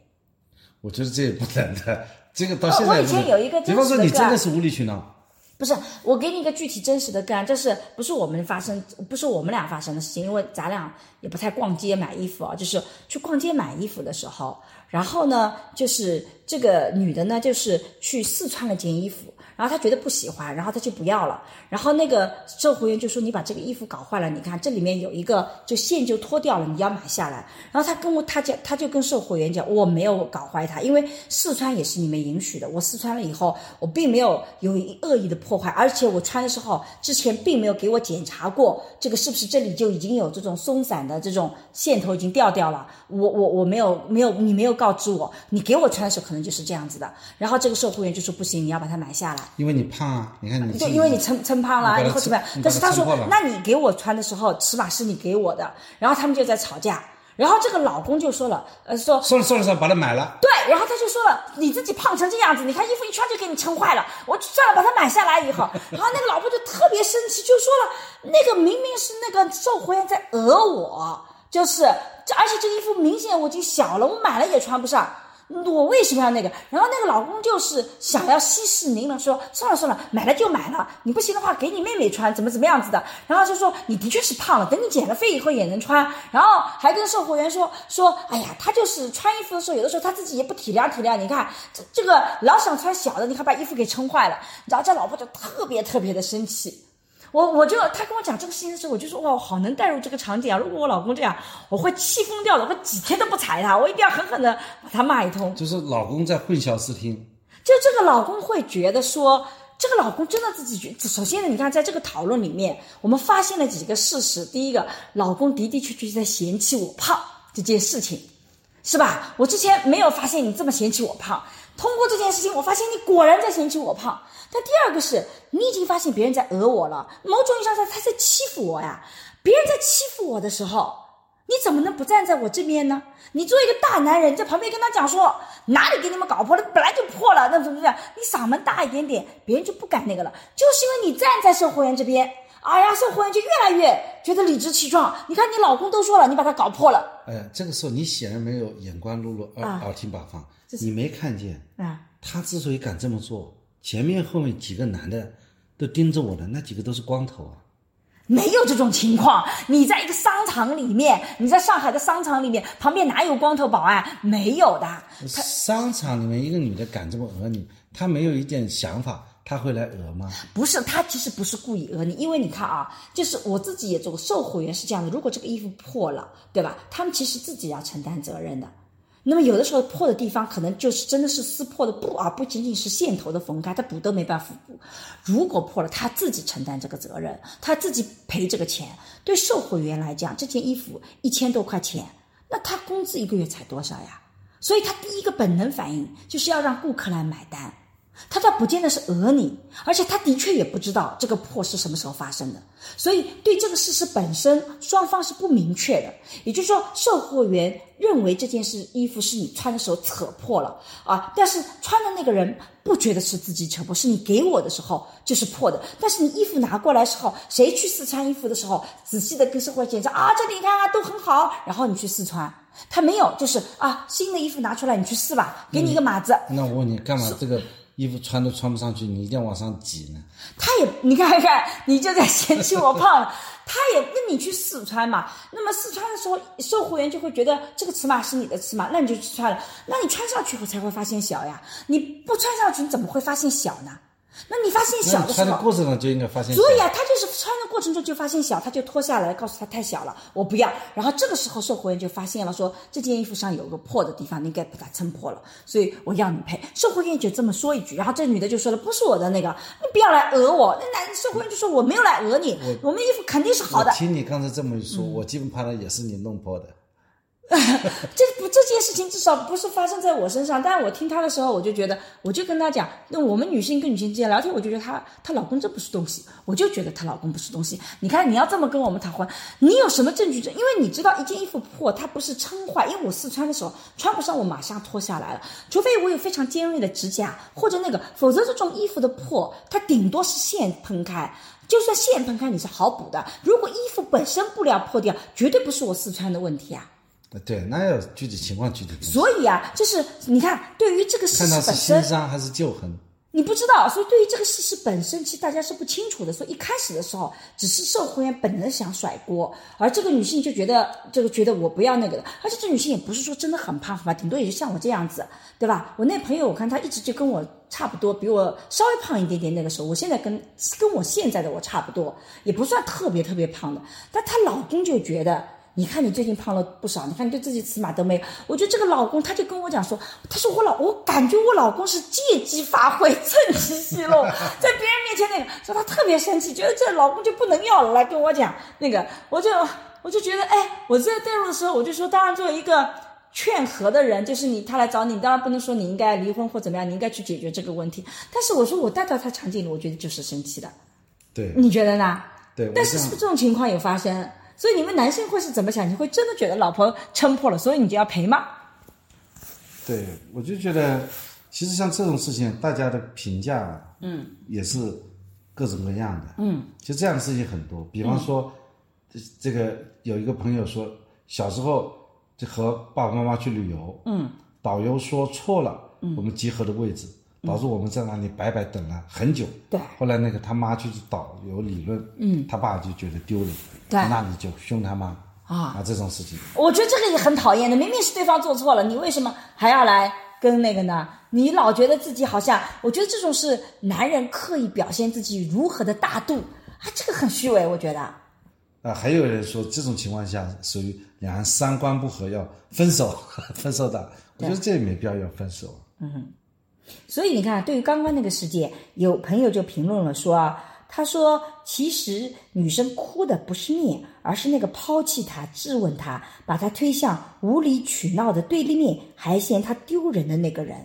我觉得这也不能的，这个到现在
呃我以前有一个真
比方说
实的个案
你真的是无理取闹，
不是，我给你一个具体真实的个案，这是不是我们发生，不是我们俩发生的事情？因为咱俩也不太逛街买衣服啊，就是去逛街买衣服的时候，然后呢，就是这个女的呢，就是去试穿了件衣服，然后她觉得不喜欢，然后她就不要了，然后那个售货员就说：“你把这个衣服搞坏了，你看这里面有一个就线就脱掉了，你要买下来。”然后他跟我他讲，他就跟售货员讲：“我没有搞坏它，因为试穿也是你们允许的，我试穿了以后，我并没有有恶意的破坏，而且我穿的时候之前并没有给我检查过这个是不是这里就已经有这种松散的这种线头已经掉掉了，我我我没有没有你没有告知我，你给我穿的时候可能就是这样子的。”然后这个售货员就说：“不行，你要把它买下来。”
因为你胖啊，你看你
对，因为你撑撑胖了，
你把它
以后怎么样？但是他说那你给我穿的时候，尺码是你给我的，然后他们就在吵架，然后这个老公就说了，呃，说
算了算了算了，把它买了。
对，然后他就说了，你自己胖成这样子，你看衣服一穿就给你撑坏了，我算了，把它买下来以后，(laughs) 然后那个老婆就特别生气，就说了，那个明明是那个售货员在讹我，就是这，而且这个衣服明显我已经小了，我买了也穿不上。我为什么要那个？然后那个老公就是想要息事宁人，说算了算了，买了就买了，你不行的话给你妹妹穿，怎么怎么样子的。然后就说你的确是胖了，等你减了肥以后也能穿。然后还跟售货员说说，哎呀，他就是穿衣服的时候，有的时候他自己也不体谅体谅。你看这这个老想穿小的，你看把衣服给撑坏了，然后这老婆就特别特别的生气。我我就他跟我讲这个事情的时候，我就说哇，我好能带入这个场景啊！如果我老公这样，我会气疯掉的，我几天都不睬他，我一定要狠狠的把他骂一通。
就是老公在混淆视听，
就这个老公会觉得说，这个老公真的自己觉。首先呢，你看在这个讨论里面，我们发现了几个事实。第一个，老公的的确确在嫌弃我胖这件事情，是吧？我之前没有发现你这么嫌弃我胖，通过这件事情，我发现你果然在嫌弃我胖。但第二个是你已经发现别人在讹我了，某种意义上说他在欺负我呀。别人在欺负我的时候，你怎么能不站在我这边呢？你作为一个大男人，你在旁边跟他讲说哪里给你们搞破了，本来就破了，那怎么怎么样？你嗓门大一点点，别人就不敢那个了，就是因为你站在售货员这边，哎呀，售货员就越来越觉得理直气壮。你看你老公都说了，你把他搞破了
哎呀，这个时候你显然没有眼观六路，耳、
啊
耳听八方，你没看见
啊！
他之所以敢这么做，前面后面几个男的都盯着我的，那几个都是光头啊。
没有这种情况，你在一个商场里面，你在上海的商场里面，旁边哪有光头保安？没有的。
商场里面一个女的敢这么讹你，她没有一点想法，她会来讹吗？
不是，她其实不是故意讹你，因为你看啊，就是我自己也做过，售货员是这样的，如果这个衣服破了，对吧？他们其实自己要承担责任的。那么有的时候破的地方可能就是真的是撕破的布啊，不仅仅是线头的缝开，他补都没办法补。如果破了，他自己承担这个责任，他自己赔这个钱。对售货员来讲，这件衣服一千多块钱，那他工资一个月才多少呀？所以他第一个本能反应就是要让顾客来买单。他倒不见得是讹你，而且他的确也不知道这个破是什么时候发生的，所以对这个事实本身，双方是不明确的。也就是说，售货员认为这件事衣服是你穿的时候扯破了啊，但是穿的那个人不觉得是自己扯破，是你给我的时候就是破的。但是你衣服拿过来时候，谁去试穿衣服的时候，仔细的跟售货员检查啊，这里你看啊都很好，然后你去试穿。他没有，就是啊，新的衣服拿出来，你去试吧，给你一个码子。
那我问你，干嘛这个衣服穿都穿不上去，你一定要往上挤呢？
他也，你看看，你就在嫌弃我胖了。他也，那你去试穿嘛。那么试穿的时候，售货员就会觉得这个尺码是你的尺码，那你就去穿了。那你穿上去后才会发现小呀，你不穿上去你怎么会发现小呢？那你发现小
的
时候穿的
过程中就应该发现小。
所以啊，他就是穿的过程中就发现小，他就脱下来，告诉他太小了，我不要。然后这个时候售货员就发现了，说这件衣服上有个破的地方，你应该把它撑破了，所以我要你赔。售货员就这么说一句，然后这女的就说了，不是我的那个，你不要来讹我。那男售货员就说我没有来讹你，我们衣服肯定是好的。
听你刚才这么一说，我基本判断也是你弄破的。(laughs)
这不这件事情至少不是发生在我身上，但我听她的时候，我就觉得，我就跟她讲，那我们女性跟女性之间聊天，我就觉得她她老公这不是东西，我就觉得她老公不是东西。你看你要这么跟我们谈婚，你有什么证据？因为你知道一件衣服破，它不是撑坏，因为我试穿的时候穿不上，我马上脱下来了，除非我有非常尖锐的指甲或者那个，否则这种衣服的破，它顶多是线喷开。就算线喷开，你是好补的。如果衣服本身布料破掉，绝对不是我试穿的问题啊。
对，那要具体情况具体。
所以啊，就是你看，对于这个事实本身，
看他是新伤还是旧痕，
你不知道。所以对于这个事实本身，其实大家是不清楚的。所以一开始的时候，只是售货员本能想甩锅，而这个女性就觉得这个觉得我不要那个的。而且这女性也不是说真的很胖，很胖，顶多也就像我这样子，对吧？我那朋友，我看她一直就跟我差不多，比我稍微胖一点点。那个时候，我现在跟跟我现在的我差不多，也不算特别特别胖的。但她老公就觉得。你看你最近胖了不少，你看你对自己尺码都没有。我觉得这个老公他就跟我讲说，他说我老我感觉我老公是借机发挥，趁机奚落，(laughs) 在别人面前那个，说他特别生气，觉得这老公就不能要了，来跟我讲那个，我就我就觉得，哎，我在带入的时候，我就说，当然作为一个劝和的人，就是你他来找你，当然不能说你应该离婚或怎么样，你应该去解决这个问题。但是我说我带到他场景里，我觉得就是生气的。
对，
你觉得呢？
对，
但是是不是这种情况有发生？所以你们男性会是怎么想？你会真的觉得老婆撑破了，所以你就要赔吗？
对，我就觉得，其实像这种事情，大家的评价，嗯，也是各种各样的，嗯，其实这样的事情很多。比方说，这这个有一个朋友说，小时候就和爸爸妈妈去旅游，嗯，导游说错了，嗯，我们集合的位置。导致我们在那里白白等了很久。
对。
后来那个他妈就是导游理论，嗯，他爸就觉得丢脸，
对，
那你就凶他妈啊啊这种事情。
我觉得这个也很讨厌的，明明是对方做错了，你为什么还要来跟那个呢？你老觉得自己好像，我觉得这种是男人刻意表现自己如何的大度啊，这个很虚伪，我觉得。
啊，还有人说这种情况下属于两人三观不合要分手，(laughs) 分手的，我觉得这也没必要要分手。
嗯。所以你看，对于刚刚那个事件，有朋友就评论了说啊，他说其实女生哭的不是面，而是那个抛弃她、质问她、把她推向无理取闹的对立面，还嫌她丢人的那个人。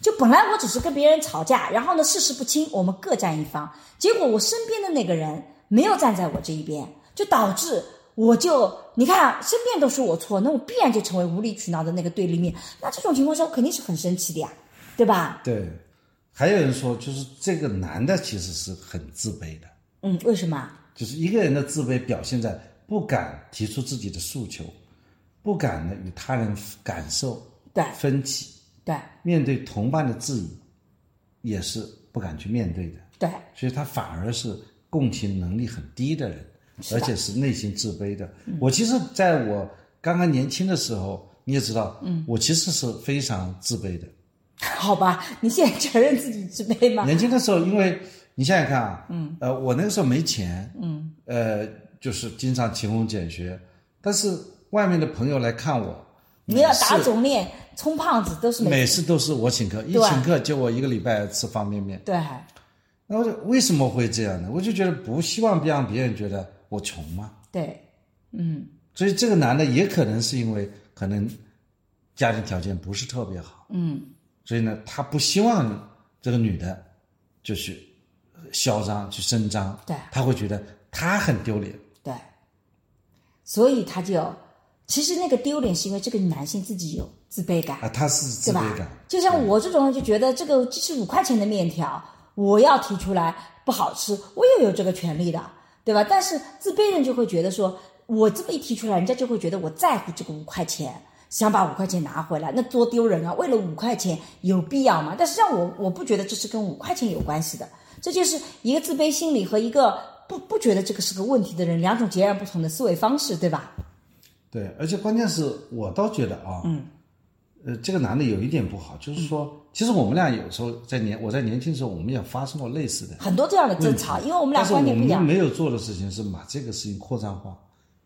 就本来我只是跟别人吵架，然后呢事实不清，我们各占一方，结果我身边的那个人没有站在我这一边，就导致我就你看身边都是我错，那我必然就成为无理取闹的那个对立面。那这种情况下，我肯定是很生气的呀。对吧？
对，还有人说，就是这个男的其实是很自卑的。
嗯，为什么？
就是一个人的自卑表现在不敢提出自己的诉求，不敢呢与他人感受
对
分歧，
对
面对同伴的质疑，也是不敢去面对的。
对，
所以他反而是共情能力很低的人，而且是内心自卑的。我其实在我刚刚年轻的时候。你也知道，嗯，我其实是非常自卑的。(laughs)
好吧，你现在承认自己自卑吗？
年轻的时候，因为你想想看啊，嗯，呃，我那个时候没钱，嗯，呃，就是经常勤工俭学，但是外面的朋友来看我，
你要打肿脸充胖子都是
每次都是我请客，一请客就我一个礼拜吃方便面。
对，
那我就为什么会这样呢？我就觉得不希望让别人觉得我穷嘛。
对，嗯，
所以这个男的也可能是因为可能家庭条件不是特别好，
嗯。
所以呢，他不希望这个女的，就去嚣张去声张，
对，
他会觉得他很丢脸，
对，所以他就其实那个丢脸是因为这个男性自己有自卑感
啊，他是自卑感，
就像我这种人就觉得这个这是五块钱的面条，我要提出来不好吃，我也有这个权利的，对吧？但是自卑人就会觉得说，我这么一提出来，人家就会觉得我在乎这个五块钱。想把五块钱拿回来，那多丢人啊！为了五块钱有必要吗？但实际上，我我不觉得这是跟五块钱有关系的，这就是一个自卑心理和一个不不觉得这个是个问题的人两种截然不同的思维方式，对吧？
对，而且关键是我倒觉得啊，嗯，呃，这个男的有一点不好，就是说，其实我们俩有时候在年我在年轻的时候，我们也发生过类似的
很多这样的争吵，因为我们俩观点不一样。
我们没有做的事情是把这个事情扩张化。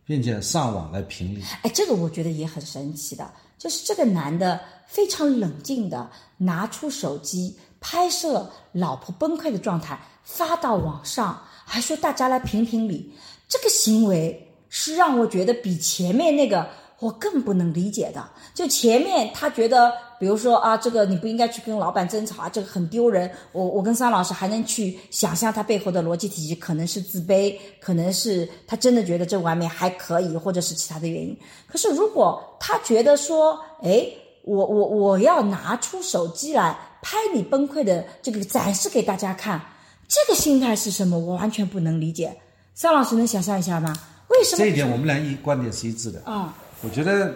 并且上网来评理，
哎，这个我觉得也很神奇的，就是这个男的非常冷静的拿出手机拍摄老婆崩溃的状态发到网上，还说大家来评评理，这个行为是让我觉得比前面那个我更不能理解的。就前面他觉得，比如说啊，这个你不应该去跟老板争吵啊，这个很丢人。我我跟桑老师还能去想象他背后的逻辑体系，可能是自卑，可能是他真的觉得这完美还可以，或者是其他的原因。可是如果他觉得说，哎，我我我要拿出手机来拍你崩溃的这个展示给大家看，这个心态是什么？我完全不能理解。桑老师能想象一下吗？为什么
这一点我们俩一观点是一致的。
啊？
我觉得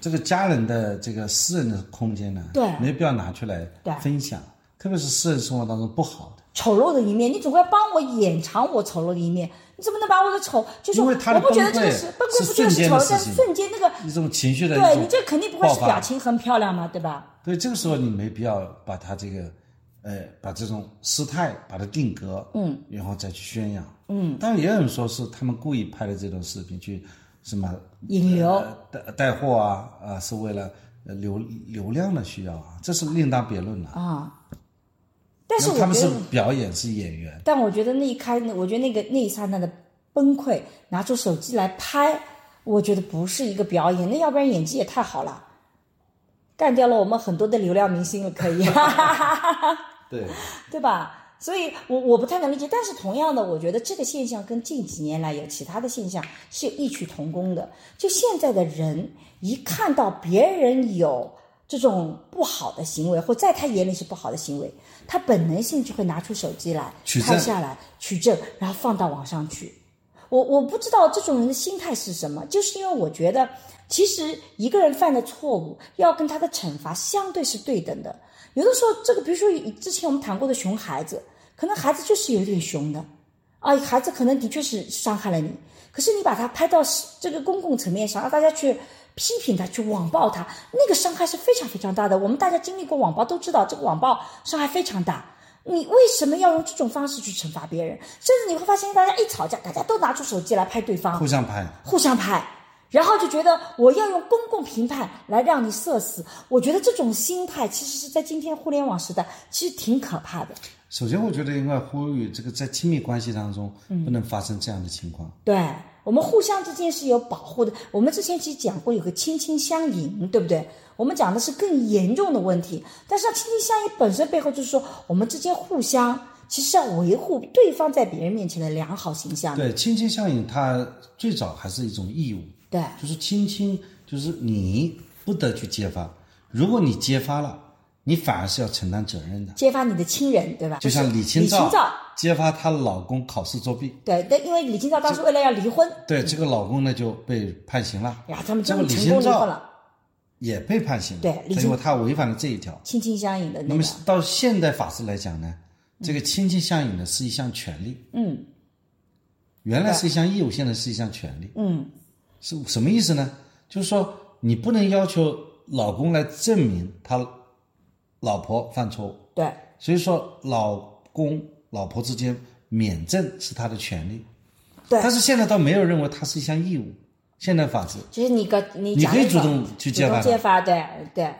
这个家人的这个私人的空间呢，
对
没必要拿出来分享，特别是私人生活当中不好的。
丑陋的一面，你总归要帮我掩藏我丑陋的一面。你怎么能把我的丑，就是
因为他
我不觉得这个是崩溃，
是
不就是丑陋，但
瞬间
那个，
一种情绪的
对你这肯定不会是表情很漂亮嘛，对吧？
对，这个时候你没必要把他这个，呃，把这种失态把它定格，
嗯，
然后再去宣扬，
嗯。
当然也有人说是他们故意拍的这种视频去什么
引流
呃带带货啊啊，是为了呃流流量的需要啊，这是另当别论了。
啊。但是
他们是表演，是演员，
但我觉得那一开，我觉得那个那一刹那的崩溃，拿出手机来拍，我觉得不是一个表演，那要不然演技也太好了，干掉了我们很多的流量明星了，可以。(laughs)
对，
对吧？所以我我不太能理解，但是同样的，我觉得这个现象跟近几年来有其他的现象是有异曲同工的。就现在的人一看到别人有这种不好的行为，或在他眼里是不好的行为，他本能性就会拿出手机来拍下来取证，然后放到网上去。我我不知道这种人的心态是什么，就是因为我觉得，其实一个人犯的错误要跟他的惩罚相对是对等的。有的时候，这个比如说之前我们谈过的熊孩子，可能孩子就是有点熊的，啊，孩子可能的确是伤害了你，可是你把他拍到这个公共层面上，让大家去批评他、去网暴他，那个伤害是非常非常大的。我们大家经历过网暴都知道，这个网暴伤害非常大。你为什么要用这种方式去惩罚别人？甚至你会发现，大家一吵架，大家都拿出手机来拍对方，
互相拍。
互相拍，然后就觉得我要用公共评判来让你社死。我觉得这种心态其实是在今天互联网时代，其实挺可怕的。
首先，我觉得应该呼吁这个在亲密关系当中
嗯
不能发生这样的情况。
对我们互相之间是有保护的。我们之前其实讲过有个亲亲相隐，对不对？我们讲的是更严重的问题，但是亲亲相隐本身背后就是说我们之间互相其实要维护对方在别人面前的良好形象。
对，亲亲相隐，它最早还是一种义务，
对。
就是亲亲，就是你不得去揭发，如果你揭发了，你反而是要承担责任的。
揭发你的亲人，对吧？
就像李
清
清照
照，
揭发她老公考试作弊，
对，但因为李清照当时为了要离婚，
对这个老公呢就被判刑了，
然后他们
这
终于成
个李清照
功离婚了。
也被判刑了，
对
因为他违反了这一条。
亲亲相隐的
那么
那个，
到现代法治来讲呢，这个亲亲相隐呢是一项权利，
嗯。
原来是一项义务，现在是一项权利。
嗯，
是什么意思呢？就是说你不能要求老公来证明他老婆犯错误，
对
所以说老公老婆之间免证是他的权利。
对，
但是现在倒没有认为它是一项义务。现代法治，
就是你个你
你可以主动去揭
主
发
揭发，对对。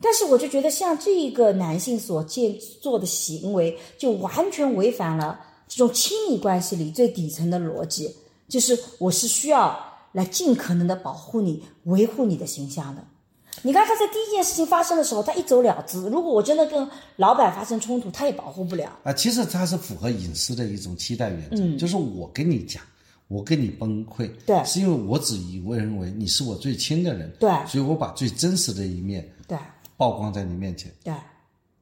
但是我就觉得，像这一个男性所建做的行为，就完全违反了这种亲密关系里最底层的逻辑，就是我是需要来尽可能的保护你、维护你的形象的。你看他在第一件事情发生的时候，他一走了之。如果我真的跟老板发生冲突，他也保护不了。
啊，其实他是符合隐私的一种期待原则，
嗯。
就是我跟你讲，我跟你崩溃，
对。
是因为我只以为认为你是我最亲的人，
对。
所以我把最真实的一面
对。
曝光在你面前，
对。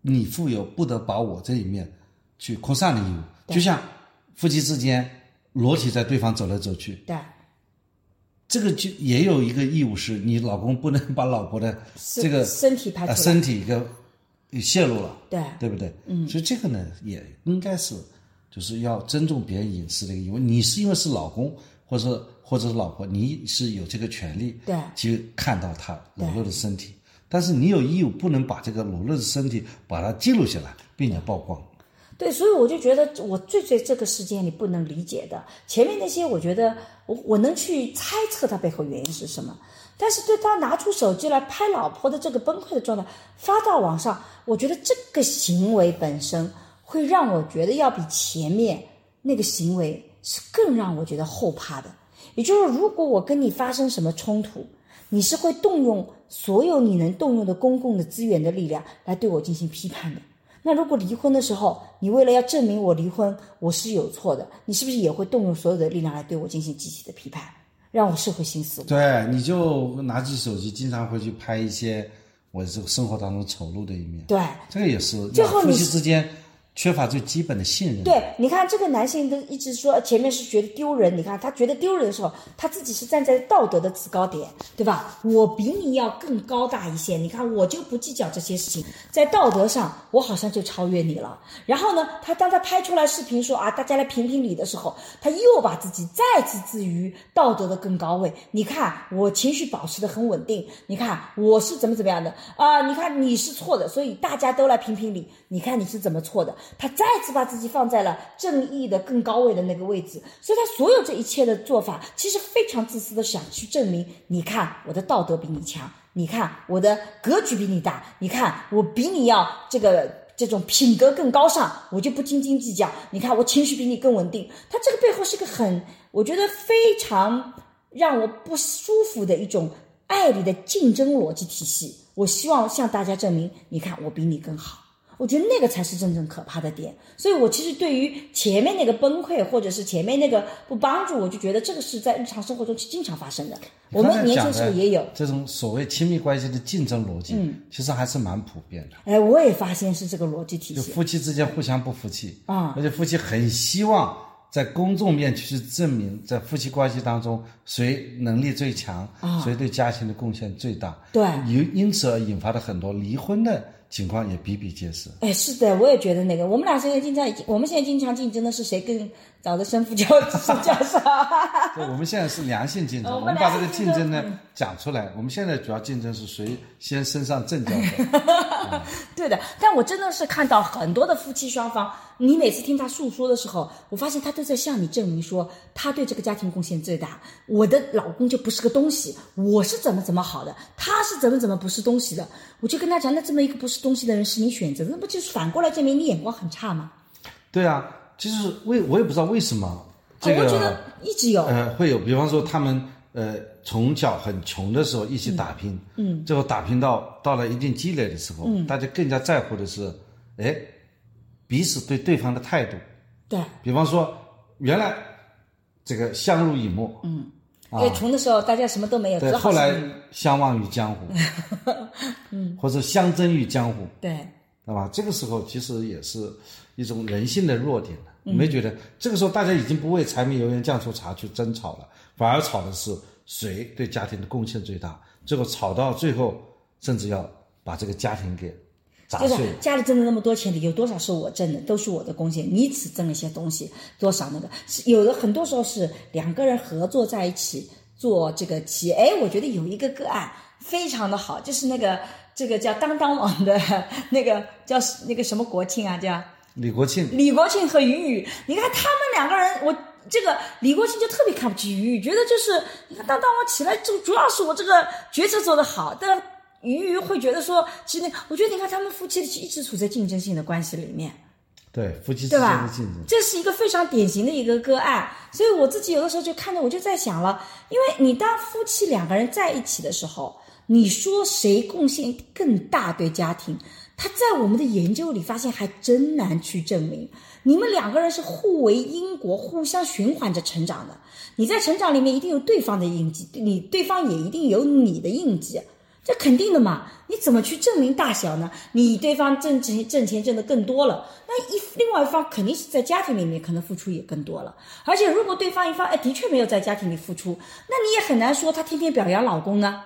你负有不得把我这一面去扩散的义务，就像夫妻之间裸体在对方走来走去，
对，
这个就也有一个义务是，你老公不能把老婆的这个
身体
身体给给泄露了，
对
对不对？嗯，所以这个呢，也应该是就是要尊重别人隐私的一个义务。你是因为是老公，或者或者是老婆，你是有这个权利
对
去看到他裸露的身体，但是你有义务不能把这个裸露的身体把它记录下来，并且曝光。
对，所以我就觉得我最最这个事件里不能理解的，前面那些我觉得我我能去猜测他背后原因是什么，但是对他拿出手机来拍老婆的这个崩溃的状态发到网上，我觉得这个行为本身会让我觉得要比前面那个行为是更让我觉得后怕的，也就是说，如果我跟你发生什么冲突，你是会动用所有你能动用的公共的资源的力量来对我进行批判的。那如果离婚的时候，你为了要证明我离婚我是有错的，你是不是也会动用所有的力量来对我进行积极的批判，让我社会性死亡？
对，你就拿起手机，经常会去拍一些我这个生活当中丑陋的一面。
对，
这个也是
最后你
夫妻之间缺乏最基本的信任。
对，你看这个男性都一直说前面是觉得丢人，你看他觉得丢人的时候，他自己是站在道德的制高点，对吧？我比你要更高大一些，你看我就不计较这些事情，在道德上我好像就超越你了。然后呢，他当他拍出来视频说啊，大家来评评理的时候，他又把自己再次置于道德的更高位。你看我情绪保持的很稳定，你看我是怎么怎么样的啊？你看你是错的，所以大家都来评评理，你看你是怎么错的？他再次把自己放在了正义的更高位的那个位置，所以他所有这一切的做法，其实非常自私的想去证明：你看我的道德比你强，你看我的格局比你大，你看我比你要这个这种品格更高尚，我就不斤斤计较。你看我情绪比你更稳定，他这个背后是个很，我觉得非常让我不舒服的一种爱里的竞争逻辑体系。我希望向大家证明：你看我比你更好。我觉得那个才是真正可怕的点，所以我其实对于前面那个崩溃，或者是前面那个不帮助，我就觉得这个是在日常生活中经常发生的。我们年轻时候也有
这种所谓亲密关系的竞争逻辑，嗯，其实还是蛮普遍的。
哎，我也发现是这个逻辑体系。
就夫妻之间互相不服气
啊，
而且夫妻很希望在公众面前去证明，在夫妻关系当中谁能力最强，
啊，
谁对家庭的贡献最大。
对，
因因此而引发了很多离婚的。情况也比比皆是。
哎，是的，我也觉得那个，我们俩现在经常，我们现在经常竞争的是谁更早的生父教生教少。(laughs)
对，我们现在是良性竞争，
我
们把这个竞争呢讲出来。我们现在主要竞争是谁先升上正教
的。(laughs) 对的，但我真的是看到很多的夫妻双方，你每次听他诉说的时候，我发现他都在向你证明说，他对这个家庭贡献最大。我的老公就不是个东西，我是怎么怎么好的，他是怎么怎么不是东西的。我就跟他讲，那这么一个不是东西的人是你选择，那不就是反过来证明你眼光很差吗？
对啊，其实为我也不知道为什么这个，
我觉得一直有。
呃会有，比方说他们呃从小很穷的时候一起打拼，
嗯，
最后打拼到到了一定积累的时候，
嗯，
大家更加在乎的是，哎，彼此对对方的态度。
对，
比方说原来这个相濡以沫，
嗯。对，穷的时候大家什么都没有，
对，后来相忘于江湖，(laughs)
嗯，
或者相争于江湖，
对，
对吧？这个时候其实也是一种人性的弱点了。
你
没觉得这个时候大家已经不为柴米油盐酱醋茶去争吵了，反而吵的是谁对家庭的贡献最大？最后吵到最后，甚至要把这个家庭给。
就是家里挣了那么多钱的，有多少是我挣的，都是我的贡献。你只挣了一些东西，多少那个是有的，很多时候是两个人合作在一起做这个企业。哎，我觉得有一个个案非常的好，就是那个这个叫当当网的那个叫那个什么国庆啊，叫
李国庆。
李国庆和俞渝，你看他们两个人，我这个李国庆就特别看不起俞渝，觉得就是你看当当我起来就主要是我这个决策做得好，但。鱼鱼会觉得说，其实我觉得你看他们夫妻一直处在竞争性的关系里面，
对夫妻之间的竞争，
这是一个非常典型的一个个案。所以我自己有的时候就看着，我就在想了，因为你当夫妻两个人在一起的时候，你说谁贡献更大对家庭？他在我们的研究里发现还真难去证明。你们两个人是互为因果、互相循环着成长的。你在成长里面一定有对方的印记，你对方也一定有你的印记。这肯定的嘛？你怎么去证明大小呢？你对方挣钱挣钱挣的更多了，那一另外一方肯定是在家庭里面可能付出也更多了。而且如果对方一方哎的确没有在家庭里付出，那你也很难说他天天表扬老公呢，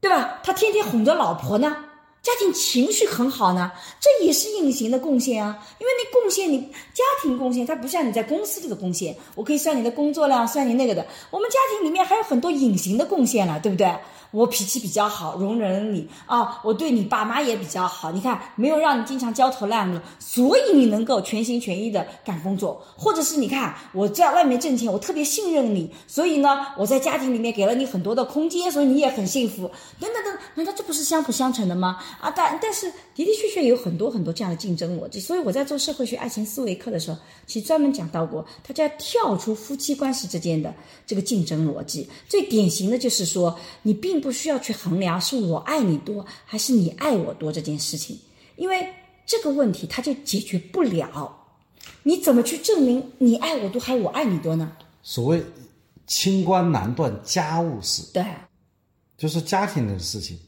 对吧？他天天哄着老婆呢，家庭情绪很好呢，这也是隐形的贡献啊。因为你贡献你家庭贡献，它不像你在公司里的贡献，我可以算你的工作量，算你那个的。我们家庭里面还有很多隐形的贡献了，对不对？我脾气比较好，容忍你啊！我对你爸妈也比较好，你看没有让你经常焦头烂额，所以你能够全心全意的干工作，或者是你看我在外面挣钱，我特别信任你，所以呢，我在家庭里面给了你很多的空间，所以你也很幸福，等等等，难道这不是相辅相成的吗？啊，但但是的的确确有很多很多这样的竞争逻辑，所以我在做社会学爱情思维课的时候，其实专门讲到过，大家跳出夫妻关系之间的这个竞争逻辑。最典型的就是说，你并不需要去衡量是我爱你多还是你爱我多这件事情，因为这个问题它就解决不了。你怎么去证明你爱我多还是我爱你多呢？
所谓“清官难断家务事
对”，
就是家庭的事情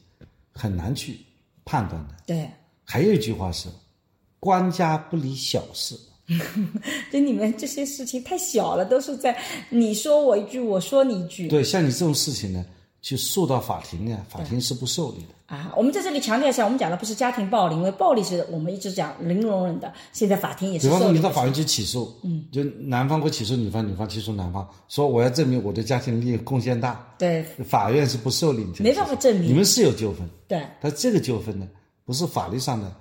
很难去判断的。
对，
还有一句话是“官家不理小事 (laughs)
就你们这些事情太小了，都是在你说我一句，我说你一”。句。
对，像你这种事情呢，去诉到法庭呢，法庭是不受理的。
啊，我们在这里强调一下，我们讲的不是家庭暴力，因为暴力是我们一直讲零容忍的，现在法庭也是
比方说。你到法院去起诉，嗯，就男方会起诉女方，女方起诉男方，说我要证明我对家庭利益贡献大，
对。
法院是不受理的。
没办法证明。
你们是有纠纷，
对。
但这个纠纷呢，不是法律上的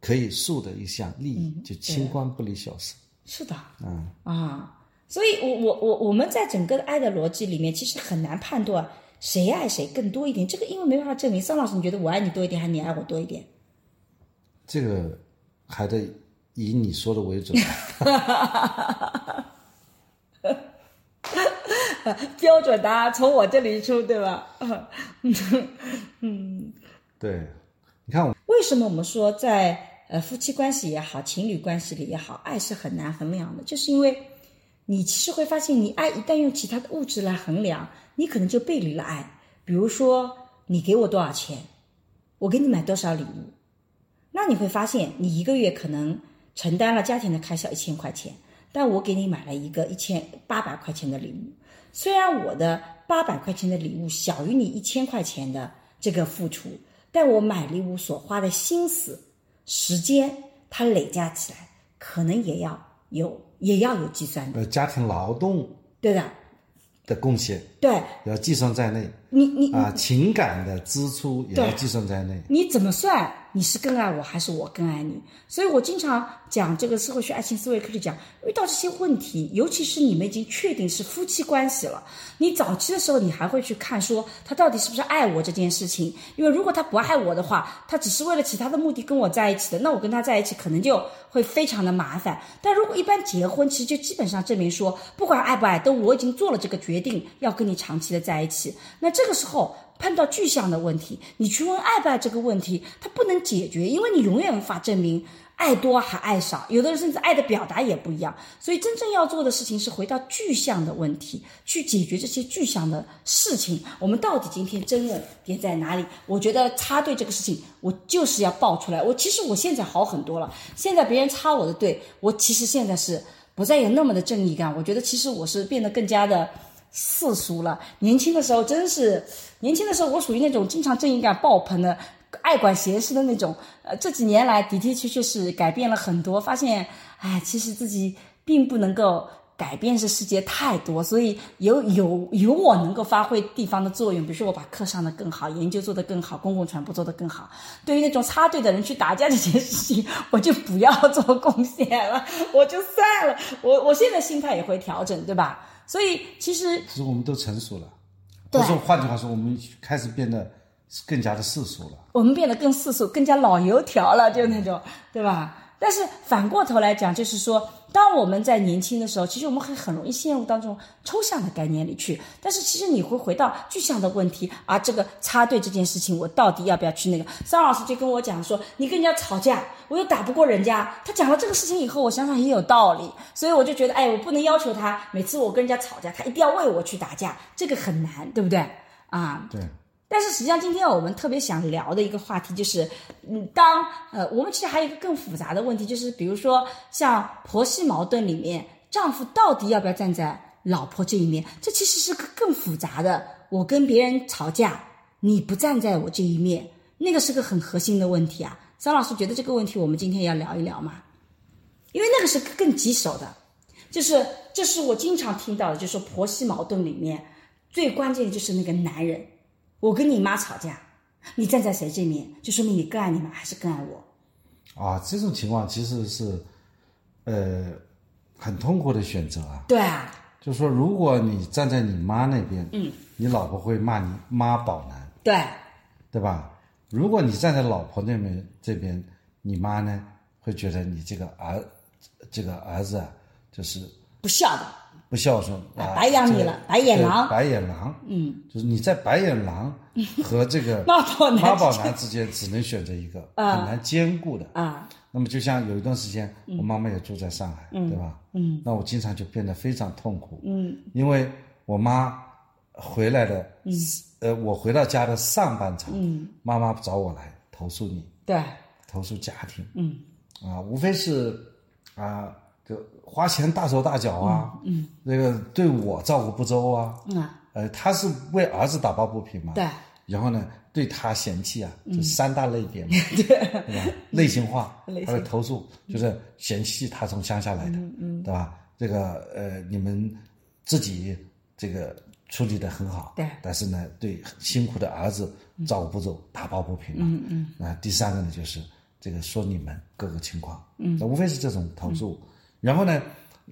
可以诉的一项利益，就清官不理小事。
是的，
嗯。
啊，所以我我我我们在整个的爱的逻辑里面，其实很难判断谁爱谁更多一点。这个因为没办法证明。桑老师，你觉得我爱你多一点，还是你爱我多一点？
这个还得以你说的为准。(laughs)
标准答案从我这里出，对吧？(laughs)
嗯对，你看我
为什么我们说在呃夫妻关系也好，情侣关系里也好，爱是很难衡量的，就是因为你其实会发现，你爱一旦用其他的物质来衡量，你可能就背离了爱。比如说，你给我多少钱，我给你买多少礼物，那你会发现，你一个月可能承担了家庭的开销一千块钱，但我给你买了一个一千八百块钱的礼物。虽然我的八百块钱的礼物小于你一千块钱的这个付出，但我买礼物所花的心思、时间，它累加起来，可能也要有也要有计算的，
呃家庭劳动
对的，
的贡献
对
要计算在内
你你
啊，情感的支出也要计算在内。
你怎么算？你是更爱我还是我更爱你？所以我经常讲这个社会学爱情思维课里讲，遇到这些问题，尤其是你们已经确定是夫妻关系了，你早期的时候你还会去看说他到底是不是爱我这件事情，因为如果他不爱我的话，他只是为了其他的目的跟我在一起的，那我跟他在一起可能就会非常的麻烦。但如果一般结婚，其实就基本上证明说，不管爱不爱，都我已经做了这个决定，要跟你长期的在一起。那这个时候。碰到具象的问题，你去问爱不爱这个问题，它不能解决，因为你永远无法证明爱多还爱少，有的人甚至爱的表达也不一样。所以真正要做的事情是回到具象的问题，去解决这些具象的事情。我们到底今天争论点在哪里？我觉得插队这个事情，我就是要爆出来。我其实我现在好很多了，现在别人插我的队，我其实现在是不再有那么的正义感。我觉得其实我是变得更加的。世俗了，年轻的时候真是，年轻的时候我属于那种经常正义感爆棚的，爱管闲事的那种。呃，这几年来的的确确是改变了很多，发现，哎，其实自己并不能够改变这世界太多，所以有有有我能够发挥地方的作用，比如说我把课上的更好，研究做得更好，公共传播做得更好。对于那种插队的人去打架这件事情，(laughs) 我就不要做贡献了，我就算了。我我现在心态也会调整，对吧？所以其实
其实我们都成熟了，
对
或者说换句话说，我们开始变得更加的世俗了。
我们变得更世俗，更加老油条了，就那种，对吧？但是反过头来讲，就是说，当我们在年轻的时候，其实我们会很容易陷入当中抽象的概念里去。但是其实你会回到具象的问题啊，这个插队这件事情，我到底要不要去那个？张老师就跟我讲说，你跟人家吵架，我又打不过人家。他讲了这个事情以后，我想想也有道理，所以我就觉得，哎，我不能要求他每次我跟人家吵架，他一定要为我去打架，这个很难，对不对？啊，
对，
但是实际上，今天我们特别想聊的一个话题就是，嗯，当呃，我们其实还有一个更复杂的问题，就是比如说像婆媳矛盾里面，丈夫到底要不要站在老婆这一面？这其实是个更复杂的。我跟别人吵架，你不站在我这一面，那个是个很核心的问题啊。张老师觉得这个问题我们今天要聊一聊吗？因为那个是更棘手的，就是这是我经常听到的，就是婆媳矛盾里面最关键的就是那个男人。我跟你妈吵架，你站在谁这面，就说明你更爱你妈还是更爱我？
啊，这种情况其实是，呃，很痛苦的选择啊。
对啊，
就是说，如果你站在你妈那边，嗯，你老婆会骂你妈宝男，
对
对吧？如果你站在老婆那边这边，你妈呢会觉得你这个儿这个儿子啊，就是
不孝的，
不孝顺。啊，
白养你了白眼狼。
白眼狼，嗯，就是你在白眼狼 (laughs) 和这个
妈宝男
妈宝
之间
男之间只能选择一个，
啊。
很难兼顾的。
啊，
那么就像有一段时间，我妈妈也住在上海，对吧？嗯，那我经常就变得非常痛苦，嗯，因为我妈回来的，嗯，呃，我回到家的上半场，嗯，妈妈找我来投诉你，
对，
投诉家庭，嗯，啊，无非是啊，就花钱大手大脚啊，嗯，那个对我照顾不周啊，
嗯，
呃，他是为儿子打抱不平嘛，
对，
然后呢，对他嫌弃啊，就三大类别嘛，(laughs) 对。吧？类型化，他的投诉就是嫌弃他从乡下来的，嗯，对吧？这个呃，你们自己这个处理的很好，
对。
但是呢，对辛苦的儿子照顾不周，打抱不平嘛，嗯嗯。那第三个呢，就是这个说你们各个情况，嗯，那无非是这种投诉，然后呢，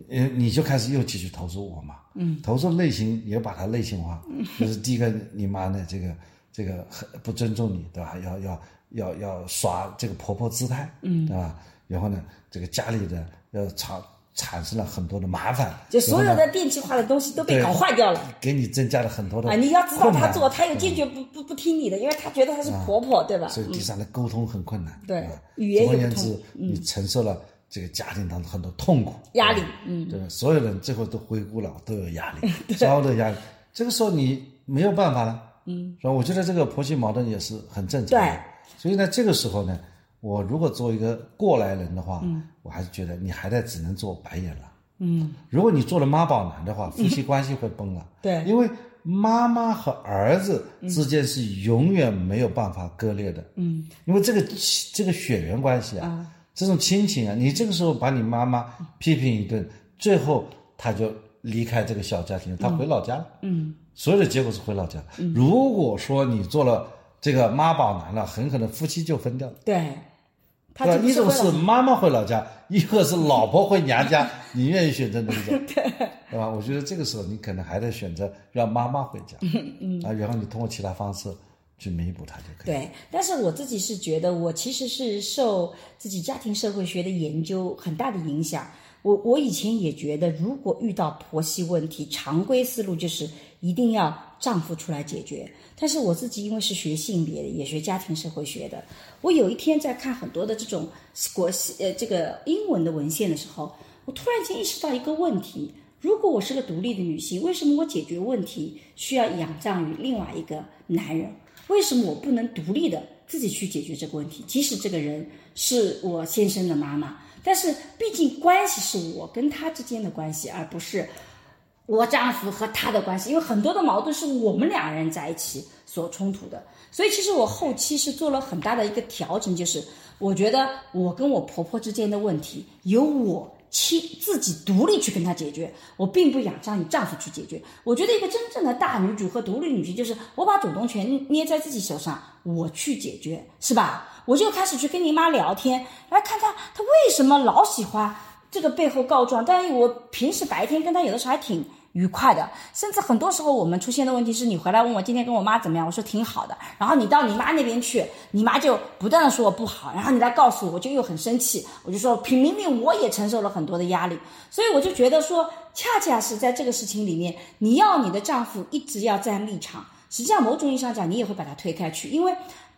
呃，你就开始又继续投诉我嘛，嗯，投诉类型也把它类型化，就是第一个你妈呢，这个这个很不尊重你，对吧？要要要要耍这个婆婆姿态，嗯，对吧？然后呢，这个家里的要产产生了很多的麻烦，
就所有的电气化的东西都被搞坏掉了。
给你增加了很多的
啊，你要知道
困难
她做，她又坚决不不不听你的，因为她觉得她是婆婆，对吧？
所以第三呢，沟通很困难。
对语言
总而言之你承受了这个家庭当中很多痛苦、
压力
嗯，对吧？所有人最后都回顾了，都有压力，(laughs) 所有的压力。这个时候你没有办法了，嗯，是吧？我觉得这个婆媳矛盾也是很正常的。
对
所以呢，这个时候呢，我如果做一个过来人的话，嗯，我还是觉得你还在只能做白眼狼。嗯，如果你做了妈宝男的话，夫妻关系会崩了。
对
因为妈妈和儿子之间是永远没有办法割裂的。嗯，因为这个这个血缘关系啊，这种亲情啊，你这个时候把你妈妈批评一顿，最后他就离开这个小家庭，他回老家了。嗯，所有的结果是回老家。如果说你做了这个妈宝男了，很可能夫妻就分掉了。
对，他
对吧，一种是妈妈回老家，(laughs) 一个是老婆回娘家，(laughs) 你愿意选择哪一种？对吧？我觉得这个时候你可能还得选择让妈妈回家，嗯啊，然后你通过其他方式去弥补它就可以。
对，但是我自己是觉得，我其实是受自己家庭社会学的研究很大的影响。我我以前也觉得，如果遇到婆媳问题，常规思路就是一定要丈夫出来解决。但是我自己因为是学性别的，也学家庭社会学的，我有一天在看很多的这种国系呃这个英文的文献的时候，我突然间意识到一个问题：如果我是个独立的女性，为什么我解决问题需要仰仗于另外一个男人？为什么我不能独立的自己去解决这个问题？即使这个人是我先生的妈妈，但是毕竟关系是我跟他之间的关系，而不是我丈夫和他的关系。因为很多的矛盾是我们两人在一起所冲突的，所以其实我后期是做了很大的一个调整，就是我觉得我跟我婆婆之间的问题由我。妻自己独立去跟他解决，我并不仰仗你丈夫去解决。我觉得一个真正的大女主和独立女性，就是我把主动权捏在自己手上，我去解决，是吧？我就开始去跟你妈聊天，来看她她为什么老喜欢这个背后告状。但是我平时白天跟她有的时候还挺愉快的，甚至很多时候我们出现的问题是你回来问我今天跟我妈怎么样，我说挺好的。然后你到你妈那边去，你妈就不断的说我不好，然后你来告诉我，我就又很生气，我就说明明明我也承受了很多的压力，所以我就觉得说，恰恰是在这个事情里面，你要你的丈夫一直要站立场，实际上某种意义上讲，你也会把他推开去，因为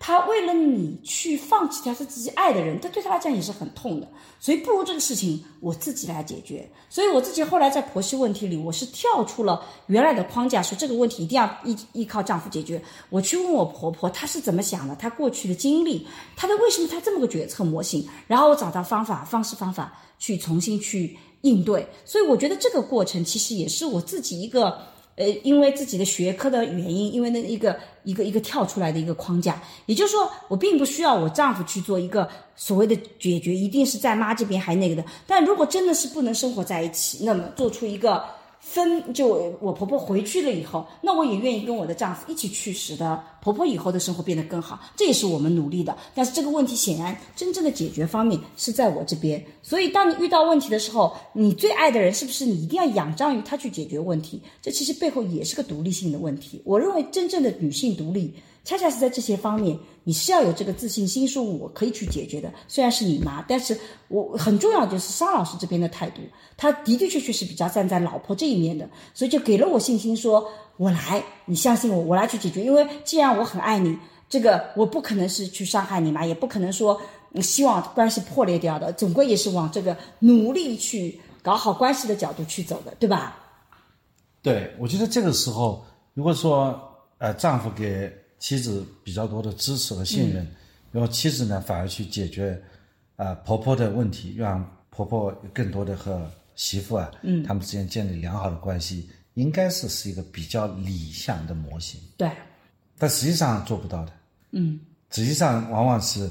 他为了你去放弃掉他自己爱的人，这对他来讲也是很痛的。所以不如这个事情我自己来解决。所以我自己后来在婆媳问题里，我是跳出了原来的框架，说这个问题一定要依依靠丈夫解决。我去问我婆婆，她是怎么想的，她过去的经历，她的为什么她这么个决策模型，然后我找到方法、方式、方法去重新去应对。所以我觉得这个过程其实也是我自己一个。呃，因为自己的学科的原因，因为那一个一个一个跳出来的一个框架，也就是说，我并不需要我丈夫去做一个所谓的解决，一定是在妈这边还那个的。但如果真的是不能生活在一起，那么做出一个分，就我婆婆回去了以后，那我也愿意跟我的丈夫一起去，使得婆婆以后的生活变得更好，这也是我们努力的。但是这个问题显然真正的解决方面是在我这边，所以当你遇到问题的时候，你最爱的人是不是你一定要仰仗于他去解决问题？这其实背后也是个独立性的问题。我认为真正的女性独立恰恰是在这些方面，你是要有这个自信心，说我可以去解决的。虽然是你妈，但是我很重要就是商老师这边的态度，他的的确确是比较站在老婆这一面的，所以就给了我信心，说我来，你相信我，我来去解决。因为既然我很爱你，这个我不可能是去伤害你嘛，也不可能说希望关系破裂掉的，总归也是往这个努力去搞好关系的角度去走的，对吧？
对，我觉得这个时候，如果说呃丈夫给妻子比较多的支持和信任，然后妻子呢反而去解决，啊婆婆的问题，让婆婆更多的和媳妇啊，嗯，他们之间建立良好的关系，应该是是一个比较理想的模型。
对，
但实际上做不到的。
嗯，
实际上往往是，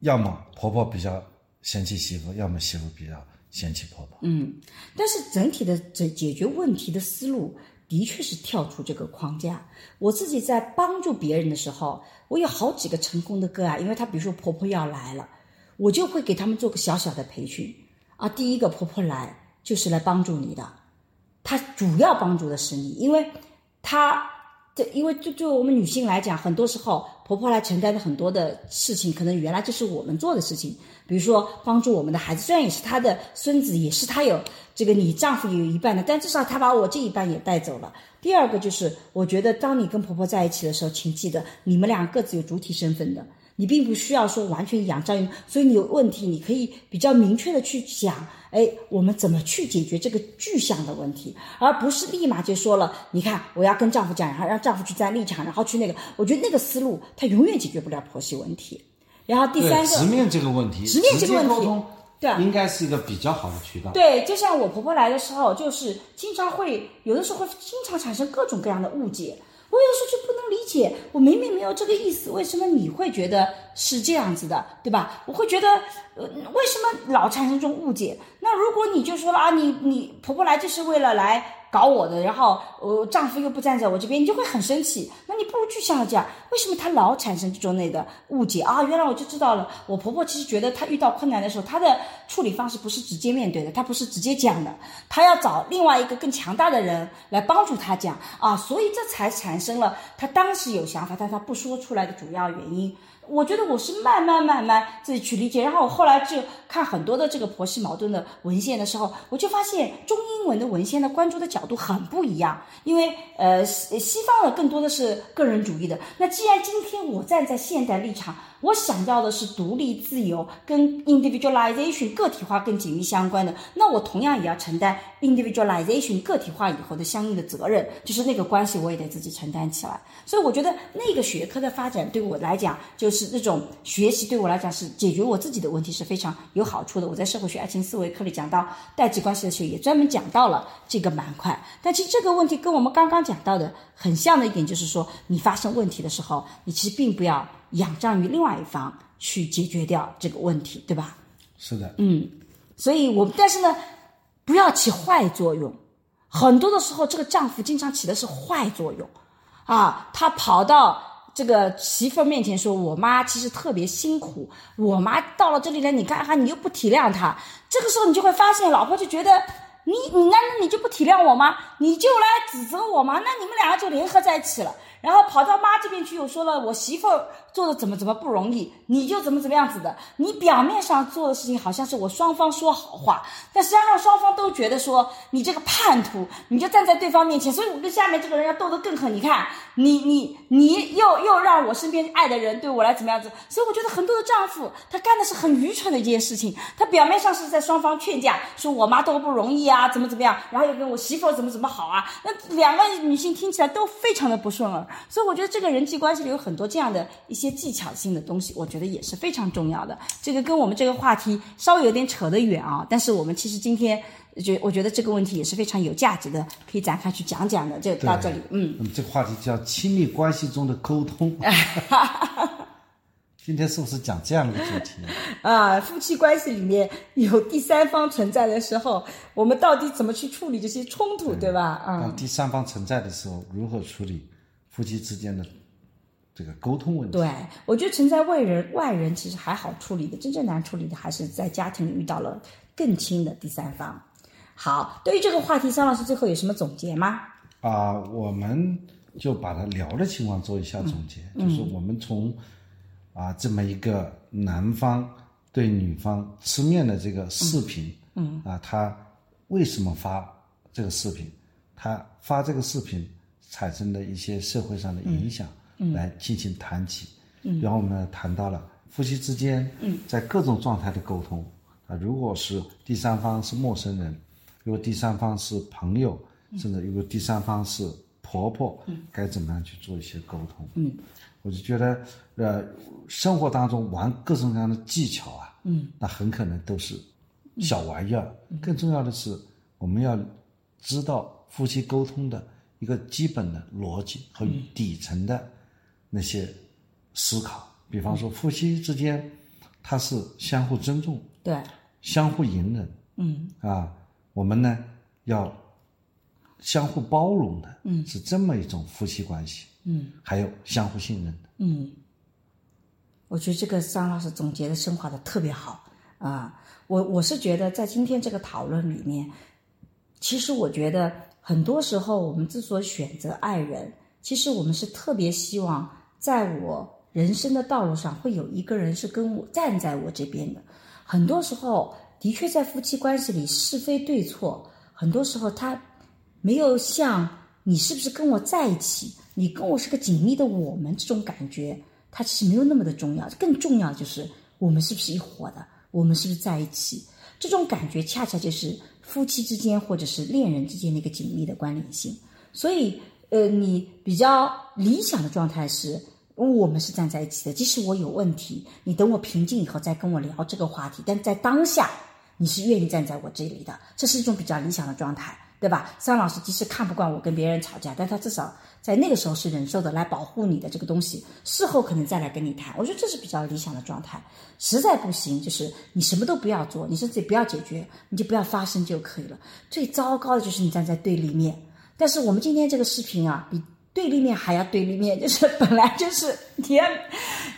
要么婆婆比较嫌弃媳妇，要么媳妇比较嫌弃婆婆。
嗯，但是整体的解解决问题的思路。的确是跳出这个框架。我自己在帮助别人的时候，我有好几个成功的个案，因为她比如说婆婆要来了，我就会给他们做个小小的培训啊。第一个婆婆来就是来帮助你的，她主要帮助的是你，因为她这因为就就我们女性来讲，很多时候婆婆来承担的很多的事情，可能原来就是我们做的事情。比如说帮助我们的孩子，虽然也是她的孙子，也是她有这个你丈夫也有一半的，但至少他把我这一半也带走了。第二个就是，我觉得当你跟婆婆在一起的时候，请记得你们俩各自有主体身份的，你并不需要说完全仰仗于，所以你有问题，你可以比较明确的去讲，哎，我们怎么去解决这个具象的问题，而不是立马就说了，你看我要跟丈夫讲，然后让丈夫去站立场，然后去那个，我觉得那个思路他永远解决不了婆媳问题。然后第三个
直面这个问题，
直面这个问题，对，
应该是一个比较好的渠道。
对，就像我婆婆来的时候，就是经常会有的时候会经常产生各种各样的误解。我有时候就不能理解，我明明没有这个意思，为什么你会觉得是这样子的，对吧？我会觉得，呃，为什么老产生这种误解？那如果你就说了啊，你你婆婆来就是为了来。搞我的，然后我丈夫又不站在我这边，你就会很生气。那你不如具象的讲，为什么他老产生这种那个误解啊？原来我就知道了，我婆婆其实觉得她遇到困难的时候，她的处理方式不是直接面对的，她不是直接讲的，她要找另外一个更强大的人来帮助她讲啊，所以这才产生了她当时有想法，但她不说出来的主要原因。我觉得我是慢慢慢慢自己去理解，然后我后来就看很多的这个婆媳矛盾的文献的时候，我就发现中英文的文献的关注的角度很不一样，因为呃西西方的更多的是个人主义的。那既然今天我站在现代立场。我想要的是独立自由，跟 individualization 个体化更紧密相关的。那我同样也要承担 individualization 个体化以后的相应的责任，就是那个关系我也得自己承担起来。所以我觉得那个学科的发展对我来讲，就是这种学习对我来讲是解决我自己的问题是非常有好处的。我在社会学爱情思维课里讲到代际关系的时候，也专门讲到了这个板块。但其实这个问题跟我们刚刚讲到的很像的一点，就是说你发生问题的时候，你其实并不要。仰仗于另外一方去解决掉这个问题，对吧？
是的，
嗯，所以我但是呢，不要起坏作用。很多的时候，这个丈夫经常起的是坏作用，啊，他跑到这个媳妇儿面前说：“我妈其实特别辛苦，我妈到了这里来，你看看，你又不体谅她。”这个时候，你就会发现，老婆就觉得你你难道你就不体谅我吗？你就来指责我吗？那你们两个就联合在一起了。然后跑到妈这边去，又说了我媳妇儿做的怎么怎么不容易，你就怎么怎么样子的。你表面上做的事情好像是我双方说好话，但实际上让双方都觉得说你这个叛徒，你就站在对方面前，所以我跟下面这个人要斗得更狠。你看，你你你又又让我身边爱的人对我来怎么样子？所以我觉得很多的丈夫他干的是很愚蠢的一件事情，他表面上是在双方劝架，说我妈多不容易啊，怎么怎么样，然后又跟我媳妇怎么怎么好啊，那两个女性听起来都非常的不顺耳。所以我觉得这个人际关系里有很多这样的一些技巧性的东西，我觉得也是非常重要的。这个跟我们这个话题稍微有点扯得远啊，但是我们其实今天觉我觉得这个问题也是非常有价值的，可以展开去讲讲的。就到这里，嗯。
那么这个话题叫亲密关系中的沟通。(laughs) 今天是不是讲这样的主题？(laughs)
啊，夫妻关系里面有第三方存在的时候，我们到底怎么去处理这些冲突，对吧？啊，
当第三方存在的时候，如何处理夫妻之间的这个沟通问题？
对，我觉得存在外人，外人其实还好处理的，真正难处理的还是在家庭里遇到了更亲的第三方。好，对于这个话题，张老师最后有什么总结吗？
啊，我们就把他聊的情况做一下总结，就是我们从啊这么一个男方对女方吃面的这个视频，嗯，啊他为什么发这个视频，他发这个视频产生的一些社会上的影响，嗯，来进行谈起，嗯，然后我们谈到了夫妻之间，嗯，在各种状态的沟通，啊，如果是第三方是陌生人，如果第三方是朋友，甚至如果第三方是婆婆，嗯，该怎么样去做一些沟通？嗯，我就觉得，呃，生活当中玩各种各样的技巧啊，嗯，那很可能都是小玩意儿。更重要的是，我们要知道夫妻沟通的一个基本的逻辑和底层的那些思考。比方说，夫妻之间，他是相互尊重，
对，
相互隐忍，嗯，啊，我们呢要。相互包容的，嗯，是这么一种夫妻关系，嗯，还有相互信任的，
嗯，我觉得这个张老师总结的升华的特别好啊，我我是觉得在今天这个讨论里面，其实我觉得很多时候我们之所以选择爱人，其实我们是特别希望在我人生的道路上会有一个人是跟我站在我这边的，很多时候的确在夫妻关系里是非对错，很多时候他。没有像你是不是跟我在一起，你跟我是个紧密的我们这种感觉，它其实没有那么的重要。更重要就是我们是不是一伙的，我们是不是在一起，这种感觉恰恰就是夫妻之间或者是恋人之间的一个紧密的关联性。所以，呃，你比较理想的状态是我们是站在一起的，即使我有问题，你等我平静以后再跟我聊这个话题。但在当下，你是愿意站在我这里的，这是一种比较理想的状态。对吧？桑老师即使看不惯我跟别人吵架，但他至少在那个时候是忍受的，来保护你的这个东西。事后可能再来跟你谈，我觉得这是比较理想的状态。实在不行，就是你什么都不要做，你甚至不要解决，你就不要发生就可以了。最糟糕的就是你站在对立面。但是我们今天这个视频啊，比。对立面还要对立面，就 (laughs) 是本来就是你要，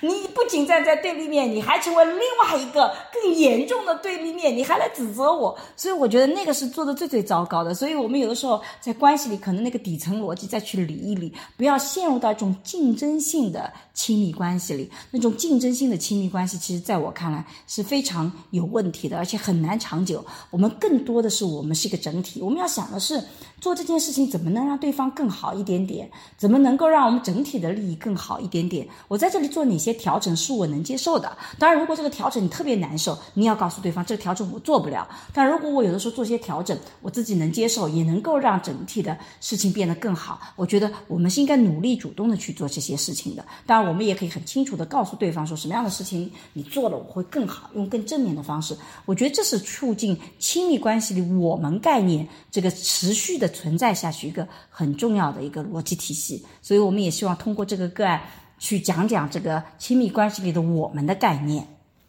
你不仅站在对立面，你还成为另外一个更严重的对立面，你还来指责我，所以我觉得那个是做的最最糟糕的。所以我们有的时候在关系里，可能那个底层逻辑再去理一理，不要陷入到一种竞争性的亲密关系里。那种竞争性的亲密关系，其实在我看来是非常有问题的，而且很难长久。我们更多的是我们是一个整体，我们要想的是做这件事情怎么能让对方更好一点点。怎么能够让我们整体的利益更好一点点？我在这里做哪些调整是我能接受的？当然，如果这个调整你特别难受，你要告诉对方这个调整我做不了。但如果我有的时候做些调整，我自己能接受，也能够让整体的事情变得更好。我觉得我们是应该努力主动的去做这些事情的。当然，我们也可以很清楚的告诉对方说什么样的事情你做了我会更好，用更正面的方式。我觉得这是促进亲密关系里我们概念这个持续的存在下去一个很重要的一个逻辑体。系，所以我们也希望通过这个个案去讲讲这个亲密关系里的我们的概念，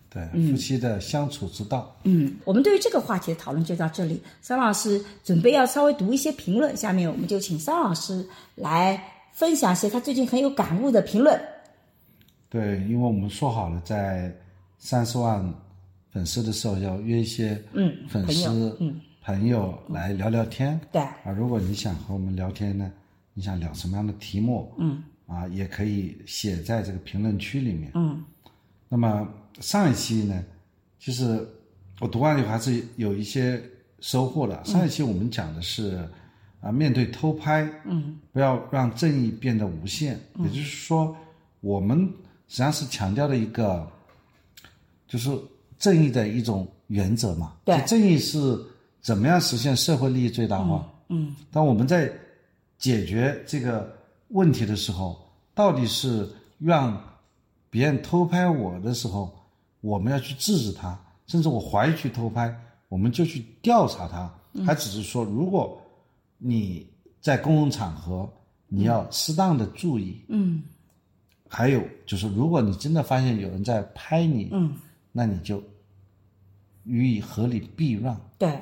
对夫妻的相处之道。
嗯，我们对于这个话题的讨论就到这里。桑老师准备要稍微读一些评论，下面我们就请桑老师来分享一些他最近很有感悟的评论。
对，因为我们说好了在三十万粉丝的时候要约一些
嗯
粉丝
嗯
朋友来聊聊天。
对
啊，如果你想和我们聊天呢？你想聊什么样的题目？嗯，啊，也可以写在这个评论区里面。
嗯，
那么上一期呢，其实我读完以后还是有一些收获的。上一期我们讲的是啊，面对偷拍，
嗯，
不要让正义变得无限。也就是说，我们实际上是强调的一个，就是正义的一种原则嘛。
对，
正义是怎么样实现社会利益最大化？
嗯，
当我们在解决这个问题的时候，到底是让别人偷拍我的时候，我们要去制止他，甚至我怀疑去偷拍，我们就去调查他，还只是说，如果你在公共场合，你要适当的注意。
嗯。
还有就是，如果你真的发现有人在拍你，
嗯，
那你就予以合理避让。
对。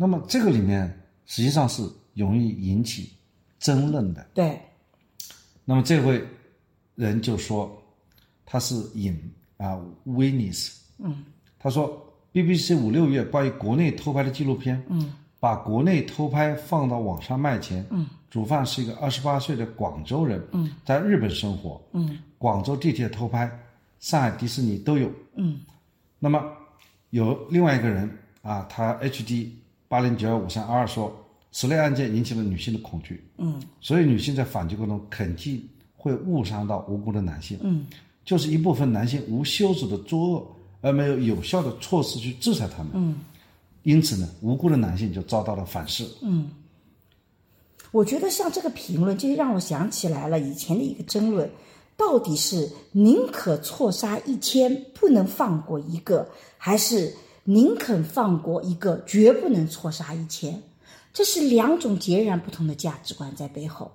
那么这个里面实际上是容易引起。争论的
对，
那么这位人就说他是引啊威尼斯，
嗯，
他说 BBC 五六月关于国内偷拍的纪录片，
嗯，
把国内偷拍放到网上卖钱。嗯，主犯是一个二十八岁的广州人。嗯，在日本生活。嗯，广州地铁偷拍，上海迪士尼都有。嗯，那么有另外一个人啊，他 HD 八零九二五三二说，此类案件引起了女性的恐惧。嗯，所以女性在反击过程中肯定会误伤到无辜的男性。嗯，就是一部分男性无休止的作恶，而没有有效的措施去制裁他们。嗯。因此呢，无辜的男性就遭到了反噬。
嗯，我觉得像这个评论，就让我想起来了以前的一个争论：到底是宁可错杀一千，不能放过一个，还是宁肯放过一个，绝不能错杀一千？这是两种截然不同的价值观在背后。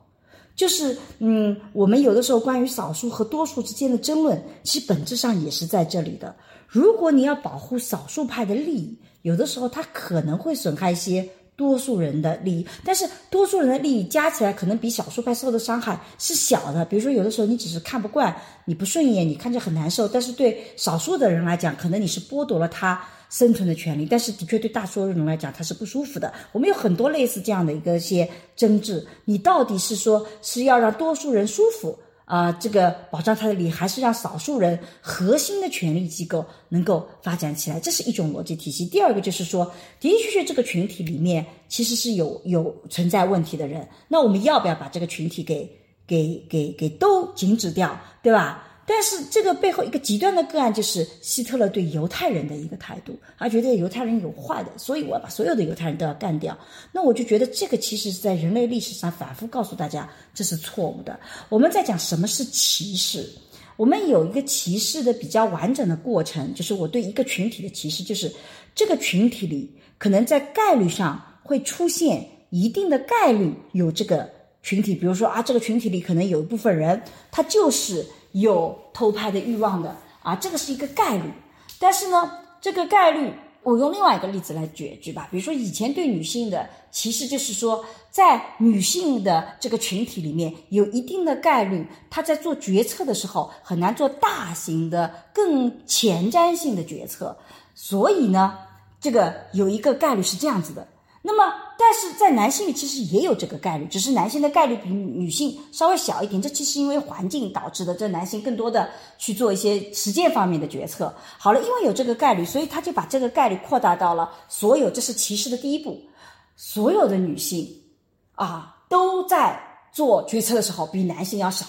就是，嗯，我们有的时候关于少数和多数之间的争论，其实本质上也是在这里的。如果你要保护少数派的利益，有的时候它可能会损害一些多数人的利益，但是多数人的利益加起来可能比少数派受的伤害是小的。比如说，有的时候你只是看不惯，你不顺眼，你看着很难受，但是对少数的人来讲，可能你是剥夺了他。生存的权利，但是的确对大多数人来讲，他是不舒服的。我们有很多类似这样的一个些争执，你到底是说是要让多数人舒服啊，这个保障他的利益，还是让少数人核心的权力机构能够发展起来？这是一种逻辑体系。第二个就是说，的的确确这个群体里面其实是有有存在问题的人，那我们要不要把这个群体给给给给都禁止掉，对吧？但是这个背后一个极端的个案就是希特勒对犹太人的一个态度，他觉得犹太人有坏的，所以我要把所有的犹太人都要干掉。那我就觉得这个其实是在人类历史上反复告诉大家这是错误的。我们在讲什么是歧视，我们有一个歧视的比较完整的过程，就是我对一个群体的歧视，就是这个群体里可能在概率上会出现一定的概率有这个群体，比如说啊，这个群体里可能有一部分人他就是。有偷拍的欲望的啊，这个是一个概率。但是呢，这个概率，我用另外一个例子来举举吧。比如说，以前对女性的歧视，就是说，在女性的这个群体里面，有一定的概率，她在做决策的时候很难做大型的、更前瞻性的决策。所以呢，这个有一个概率是这样子的。那么，但是在男性里其实也有这个概率，只是男性的概率比女性稍微小一点。这其实因为环境导致的，这男性更多的去做一些实践方面的决策。好了，因为有这个概率，所以他就把这个概率扩大到了所有。这是歧视的第一步，所有的女性啊都在做决策的时候比男性要少，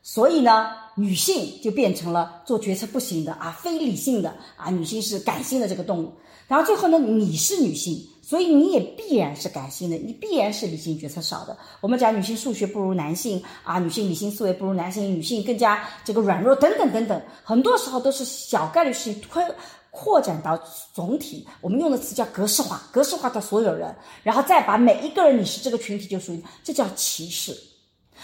所以呢，女性就变成了做决策不行的啊，非理性的啊，女性是感性的这个动物。然后最后呢，你是女性。所以你也必然是感性的，你必然是理性决策少的。我们讲女性数学不如男性啊，女性理性思维不如男性，女性更加这个软弱等等等等，很多时候都是小概率事情扩扩展到总体。我们用的词叫格式化，格式化到所有人，然后再把每一个人你是这个群体就属于，这叫歧视。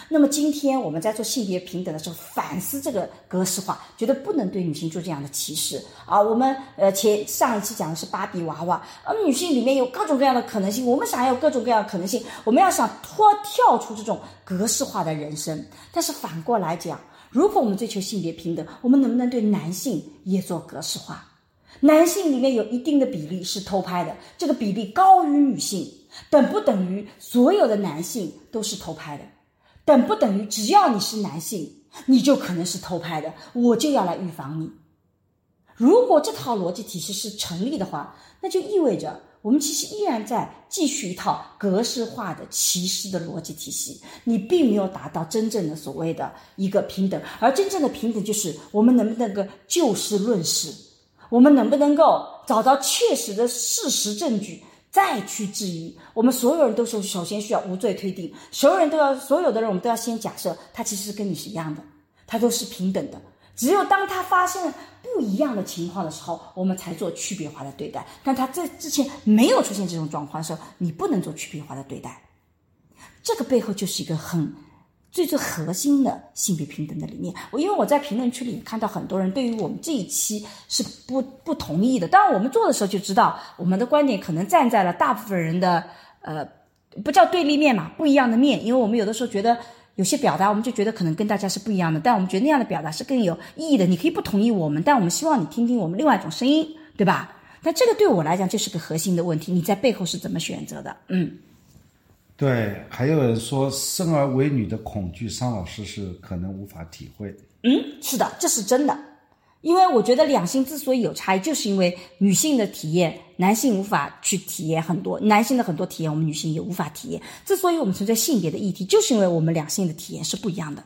那么今天我们在做性别平等的时候，反思这个格式化，觉得不能对女性做这样的歧视啊。我们呃前上一期讲的是芭比娃娃，而女性里面有各种各样的可能性，我们想要各种各样的可能性，我们要想脱跳出这种格式化的人生。但是反过来讲，如果我们追求性别平等，我们能不能对男性也做格式化？男性里面有一定的比例是偷拍的，这个比例高于女性，等不等于所有的男性都是偷拍的？等不等于只要你是男性，你就可能是偷拍的，我就要来预防你。如果这套逻辑体系是成立的话，那就意味着我们其实依然在继续一套格式化的歧视的逻辑体系，你并没有达到真正的所谓的一个平等。而真正的平等就是我们能不能够就事论事，我们能不能够找到确实的事实证据。再去质疑，我们所有人都是首先需要无罪推定，所有人都要，所有的人我们都要先假设他其实跟你是一样的，他都是平等的。只有当他发现不一样的情况的时候，我们才做区别化的对待。但他在之前没有出现这种状况的时候，你不能做区别化的对待。这个背后就是一个很。最最核心的性别平等的理念，我因为我在评论区里看到很多人对于我们这一期是不不同意的。当然，我们做的时候就知道，我们的观点可能站在了大部分人的呃，不叫对立面嘛，不一样的面。因为我们有的时候觉得有些表达，我们就觉得可能跟大家是不一样的，但我们觉得那样的表达是更有意义的。你可以不同意我们，但我们希望你听听我们另外一种声音，对吧？但这个对我来讲就是个核心的问题，你在背后是怎么选择的？嗯，
对，还有人说生而为女的恐惧，桑老师是可能无法体会。
嗯，是的，这是真的。因为我觉得两性之所以有差异，就是因为女性的体验，男性无法去体验很多，男性的很多体验，我们女性也无法体验。之所以我们存在性别的议题，就是因为我们两性的体验是不一样的。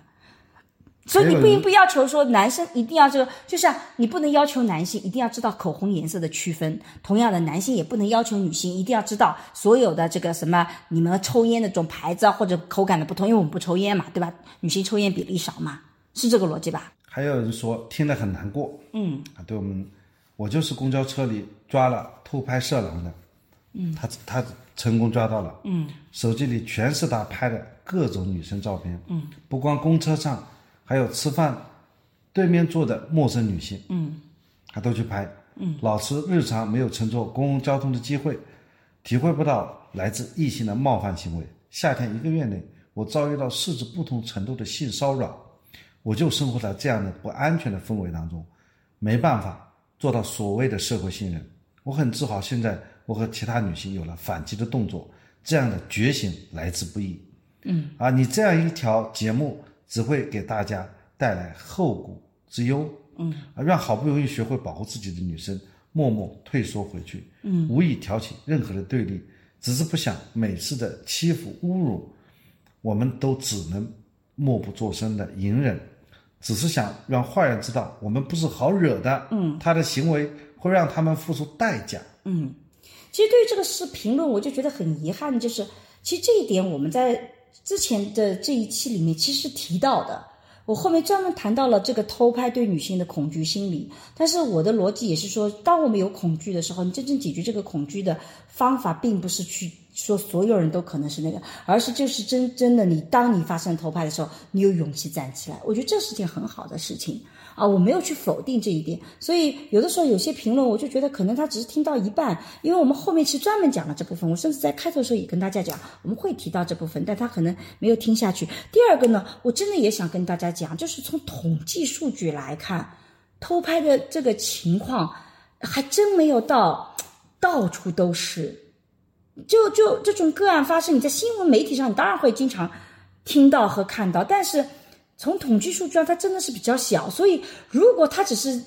所以你并不要求说男生一定要这个，就像你不能要求男性一定要知道口红颜色的区分，同样的，男性也不能要求女性一定要知道所有的这个什么你们抽烟的这种牌子啊或者口感的不同，因为我们不抽烟嘛，对吧？女性抽烟比例少嘛，是这个逻辑吧？
还有人说听得很难过，
嗯
啊，对我们，我就是公交车里抓了偷拍色狼的，嗯，他他成功抓到了，
嗯，
手机里全是他拍的各种女生照片，
嗯，
不光公车上，还有吃饭对面坐的陌生女性，
嗯，
他都去拍，嗯，老师日常没有乘坐公共交通的机会，体会不到来自异性的冒犯行为。夏天一个月内，我遭遇到四次不同程度的性骚扰。我就生活在这样的不安全的氛围当中，没办法做到所谓的社会信任。我很自豪，现在我和其他女性有了反击的动作，这样的觉醒来之不易。
嗯，
啊，你这样一条节目只会给大家带来后顾之忧。
嗯，
啊，让好不容易学会保护自己的女生默默退缩回去。
嗯，
无意挑起任何的对立，只是不想每次的欺负侮辱，我们都只能默不作声的隐忍。只是想让坏人知道我们不是好惹的，
嗯，
他的行为会让他们付出代价，
嗯，其实对于这个事评论，我就觉得很遗憾，就是其实这一点我们在之前的这一期里面其实提到的，我后面专门谈到了这个偷拍对女性的恐惧心理，但是我的逻辑也是说，当我们有恐惧的时候，你真正解决这个恐惧的方法，并不是去。说所有人都可能是那个，而是就是真真的你，当你发生偷拍的时候，你有勇气站起来，我觉得这是件很好的事情啊！我没有去否定这一点，所以有的时候有些评论，我就觉得可能他只是听到一半，因为我们后面其实专门讲了这部分，我甚至在开头的时候也跟大家讲，我们会提到这部分，但他可能没有听下去。第二个呢，我真的也想跟大家讲，就是从统计数据来看，偷拍的这个情况还真没有到到处都是。就就这种个案发生，你在新闻媒体上，你当然会经常听到和看到，但是从统计数据上，它真的是比较小。所以，如果它只是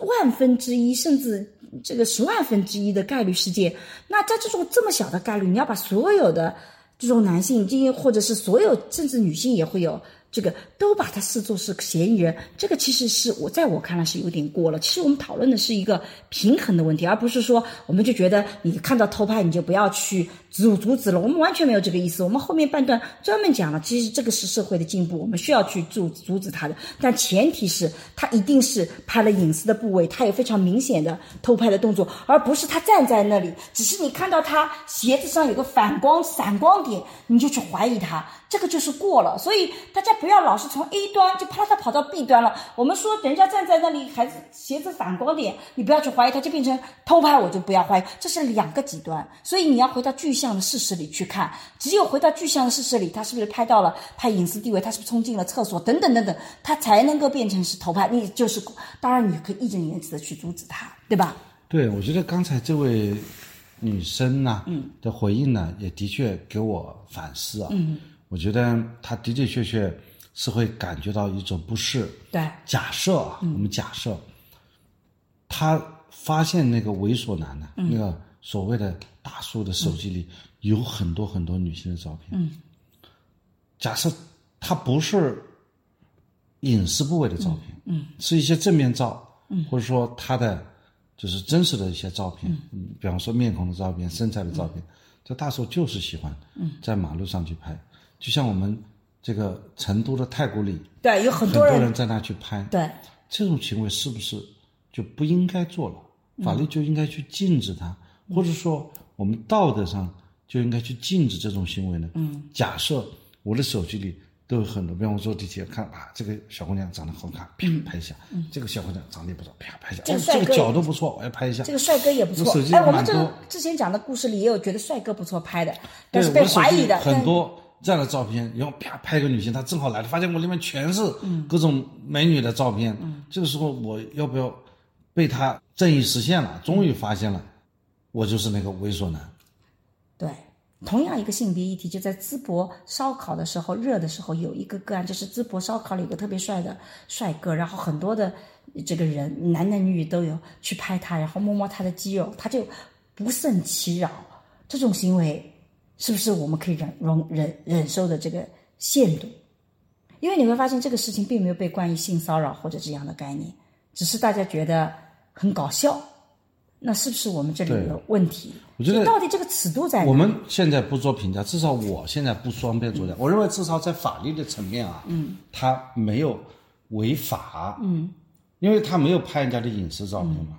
万分之一，甚至这个十万分之一的概率事件，那在这种这么小的概率，你要把所有的这种男性，今天或者是所有甚至女性也会有。这个都把他视作是嫌疑人，这个其实是我在我看来是有点过了。其实我们讨论的是一个平衡的问题，而不是说我们就觉得你看到偷拍你就不要去阻阻止了。我们完全没有这个意思。我们后面半段专门讲了，其实这个是社会的进步，我们需要去阻阻止他的，但前提是他一定是拍了隐私的部位，他有非常明显的偷拍的动作，而不是他站在那里，只是你看到他鞋子上有个反光闪光点，你就去怀疑他。这个就是过了，所以大家不要老是从 A 端就啪嚓跑到 B 端了。我们说人家站在那里还是鞋子反光点，你不要去怀疑他，就变成偷拍，我就不要怀疑，这是两个极端。所以你要回到具象的事实里去看，只有回到具象的事实里，他是不是拍到了拍隐私地位，他是不是冲进了厕所等等等等，他才能够变成是偷拍。你就是当然你可以义正言辞的去阻止他，对吧？
对，我觉得刚才这位女生呢，
嗯，
的回应呢，也的确给我反思啊，
嗯。
我觉得他的的确确是会感觉到一种不适。
对，
假设啊，我们假设他发现那个猥琐男的，那个所谓的大叔的手机里有很多很多女性的照片。
嗯，
假设他不是隐私部位的照片，
嗯，
是一些正面照，
嗯，
或者说他的就是真实的一些照片，嗯，比方说面孔的照片、身材的照片，这大叔就是喜欢，
嗯，
在马路上去拍。就像我们这个成都的太古里，
对，有很
多
人
在那去拍，
对
这种行为是不是就不应该做了？法律就应该去禁止它，或者说我们道德上就应该去禁止这种行为呢？
嗯，
假设我的手机里都有很多，比方我坐地铁看啊，这个小姑娘长得好看，啪拍一下；这个小姑娘长得也不错，啪拍一下。
这个
这个角度不错，我要拍一下。
这个帅哥也不错。哎，我们这个之前讲的故事里也有觉得帅哥不错拍的，但是被怀疑的
很多。这样的照片，然后啪拍一个女性，她正好来了，发现我里面全是各种美女的照片。这个时候我要不要被她正义实现了，终于发现了，我就是那个猥琐男。
对，同样一个性别议题，就在淄博烧烤的时候热的时候，有一个个案，就是淄博烧烤里有个特别帅的帅哥，然后很多的这个人男男女女都有去拍他，然后摸摸他的肌肉，他就不胜其扰。这种行为是不是我们可以忍容忍忍受的这个限度？因为你会发现这个事情并没有被冠以性骚扰或者这样的概念，只是大家觉得很搞笑。那是不是我们这里有问题？
我觉得
到底这个尺度在哪？
我们现在不做评价，至少我现在不双边作价。我认为至少在法律的层面啊，嗯，他没有违法，嗯，因为他没有拍人家的隐私照片嘛，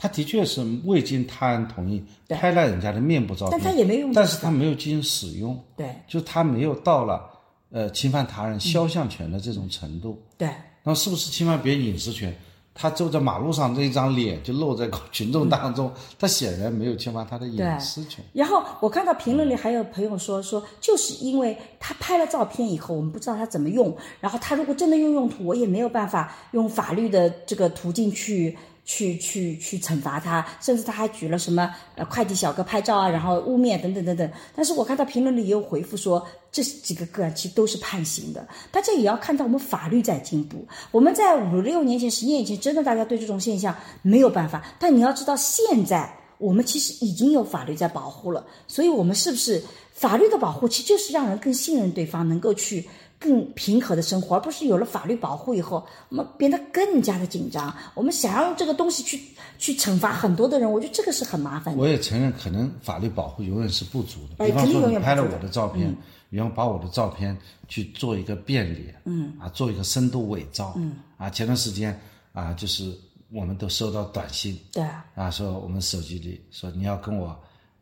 他的确是未经他人同意拍了人家的面部照片，
但他也没有用
但是他没有进行使用，
对，
就他没有到了呃侵犯他人肖像权的这种程度。
对，
那是不是侵犯别人隐私权？他走在马路上，这一张脸就露在群众当中，他显然没有侵犯他的隐私权。
然后我看到评论里还有朋友说说，就是因为他拍了照片以后，我们不知道他怎么用，然后他如果真的用用途，我也没有办法用法律的这个途径去。去去去惩罚他，甚至他还举了什么呃快递小哥拍照啊，然后污蔑等等等等。但是我看到评论里也有回复说，这几个个案其实都是判刑的。大家也要看到我们法律在进步。我们在五六年前、十年以前，真的大家对这种现象没有办法。但你要知道，现在我们其实已经有法律在保护了。所以，我们是不是法律的保护，其实就是让人更信任对方，能够去。更平和的生活，而不是有了法律保护以后，我们变得更加的紧张。我们想要用这个东西去去惩罚很多的人，我觉得这个是很麻烦的。
我也承认，可能法律保护永远是不足的。比方说，你拍了我的照片，然后把我的照片去做一个变脸，嗯，啊，做一个深度伪造，嗯，啊，前段时间啊，就是我们都收到短信，
对，
啊，说我们手机里说你要跟我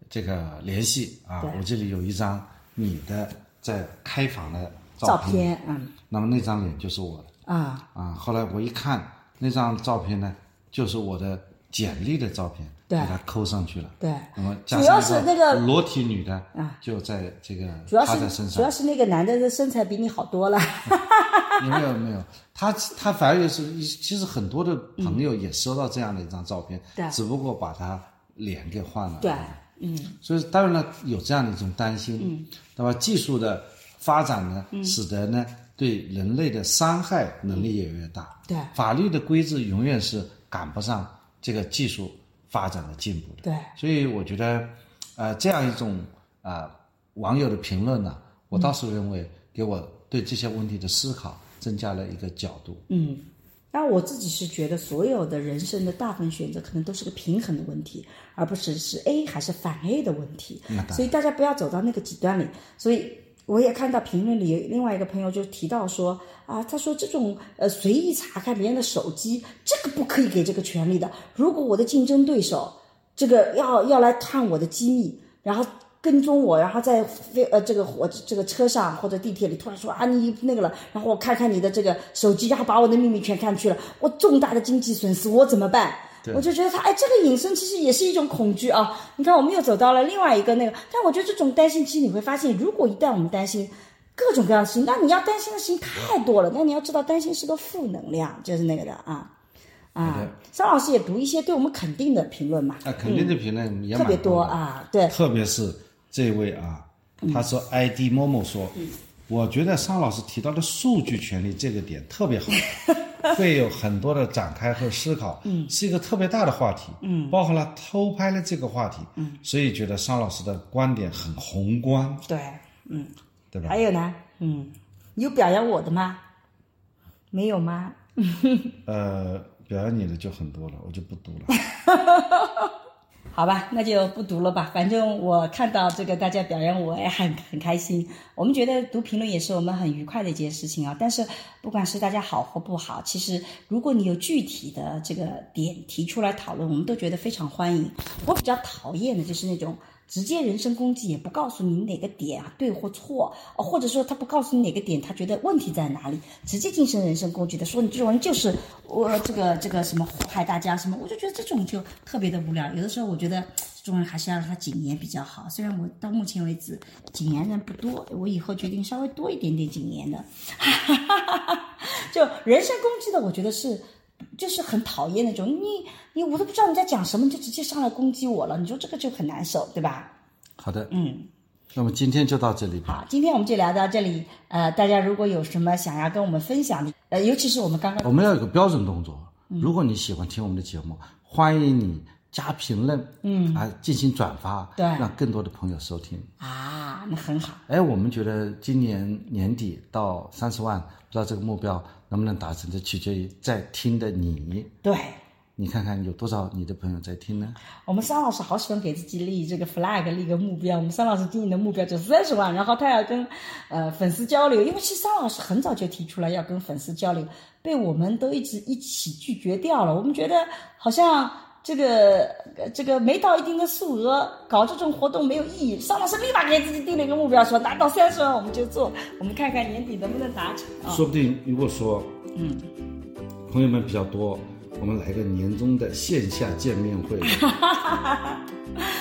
这个联系啊，我这里有一张你的在开房的。照
片，嗯，
那么那张脸就是我的
啊
啊！后来我一看那张照片呢，就是我的简历的照片，
对，
给它抠上去了。
对，
那么
主要是那个
裸体女的
啊，
就在这个
主要
是身上，
主要是那个男的的身材比你好多了。
没 (laughs) 有没有，他他反而也是，其实很多的朋友也收到这样的一张照片，
对，
只不过把他脸给换了。
对，嗯，
所以当然了，有这样的一种担心，
嗯，
那么技术的。发展呢，使得呢对人类的伤害能力也越大。
对，
法律的规制永远是赶不上这个技术发展的进步的。
对，
所以我觉得，呃，这样一种啊网友的评论呢，我倒是认为给我对这些问题的思考增加了一个角度。
嗯，那我自己是觉得，所有的人生的大部分选择可能都是个平衡的问题，而不是是 A 还是反 A 的问题。所以大家不要走到那个极端里。所以。我也看到评论里另外一个朋友就提到说啊，他说这种呃随意查看别人的手机，这个不可以给这个权利的。如果我的竞争对手这个要要来看我的机密，然后跟踪我，然后在飞呃这个火这个车上或者地铁里突然说啊你那个了，然后我看看你的这个手机，然后把我的秘密全看去了，我重大的经济损失我怎么办？我就觉得他，哎，这个隐身其实也是一种恐惧啊。你看，我们又走到了另外一个那个，但我觉得这种担心，其实你会发现，如果一旦我们担心各种各样的事情，那你要担心的事情太多了。那你要知道，担心是个负能量，就是那个的啊啊。张老师也读一些对我们肯定的评论嘛？
啊，肯定的评论也
特别
多
啊，对。
特别是这位啊，他说 ID 某某说，我觉得尚老师提到的数据权利这个点特别好。(laughs) 会有很多的展开和思考，嗯，是一个特别大的话题，
嗯，
包含了偷拍的这个话题，
嗯，
所以觉得商老师的观点很宏观，
对，嗯，
对吧？
还有呢，嗯，有表扬我的吗？没有吗？(laughs)
呃，表扬你的就很多了，我就不读了。(laughs)
好吧，那就不读了吧。反正我看到这个大家表扬我也很很开心。我们觉得读评论也是我们很愉快的一件事情啊。但是不管是大家好或不好，其实如果你有具体的这个点提出来讨论，我们都觉得非常欢迎。我比较讨厌的就是那种。直接人身攻击也不告诉你哪个点啊对或错，或者说他不告诉你哪个点，他觉得问题在哪里，直接进行人身攻击的，说你这种人就是我这个这个什么祸害大家什么，我就觉得这种就特别的无聊。有的时候我觉得这种人还是要让他谨言比较好。虽然我到目前为止谨言人不多，我以后决定稍微多一点点谨言的。哈哈哈哈哈就人身攻击的，我觉得是就是很讨厌那种你你我都不知道你在讲什么，你就直接上来攻击我了，你说这个就很难受，对吧？
好的，
嗯。
那么今天就到这里吧。
好，今天我们就聊到这里。呃，大家如果有什么想要跟我们分享的，呃，尤其是我们刚刚
我们要有个标准动作。如果你喜欢听我们的节目，欢迎你加评论，嗯，啊，进行转发，
对
让更多的朋友收听。
啊，那很好。
哎，我们觉得今年年底到三十万，不知道这个目标能不能达成，这取决于在听的你。
对，
你看看有多少你的朋友在听呢？
我们桑老师好喜欢给自己立这个 flag，立个目标。我们桑老师今年的目标就是三十万，然后他要跟呃粉丝交流，因为其实桑老师很早就提出来要跟粉丝交流，被我们都一直一起拒绝掉了。我们觉得好像这个呃这个没到一定的数额，搞这种活动没有意义。桑老师立马给自己定了一个目标，说达到三十万我们就做，我们看看年底能不能达成啊。(laughs)
说不定如果说
嗯，
朋友们比较多，我们来个年终的线下见面会。(laughs)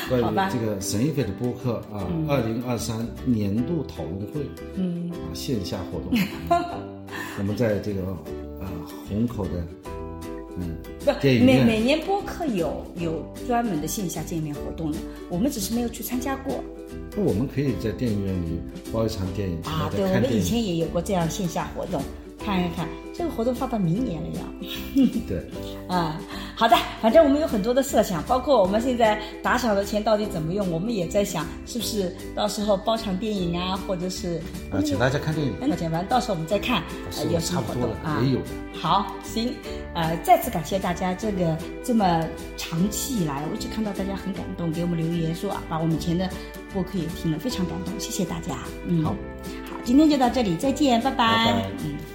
关于这个沈一斐的播客啊，二零二三年度讨论会，
嗯，
啊，线下活动，(laughs) 我们在这个啊虹口的嗯
不，每每年播客有有专门的线下见面活动的，我们只是没有去参加过
那我们可以在电影院里包一场电影，
啊。对，我。们以前也有过这样线下活动，看一看这个活动放到明年了要。(laughs)
对，(laughs)
啊、好的，反正我们有很多的设想，包括我们现在打赏的钱到底怎么用，我们也在想，是不是到时候包场电影啊，或者是
啊，请大家看电影，
那钱，反正到时候我们再看，呃、有什么
差不多了
活动啊。
也有的。
好，行，呃，再次感谢大家这个这么长期以来，我一直看到大家很感动，给我们留言说啊，把我们以前的播客也听了，非常感动，谢谢大家。嗯，
好，
好，今天就到这里，再见，拜拜。
拜拜
嗯。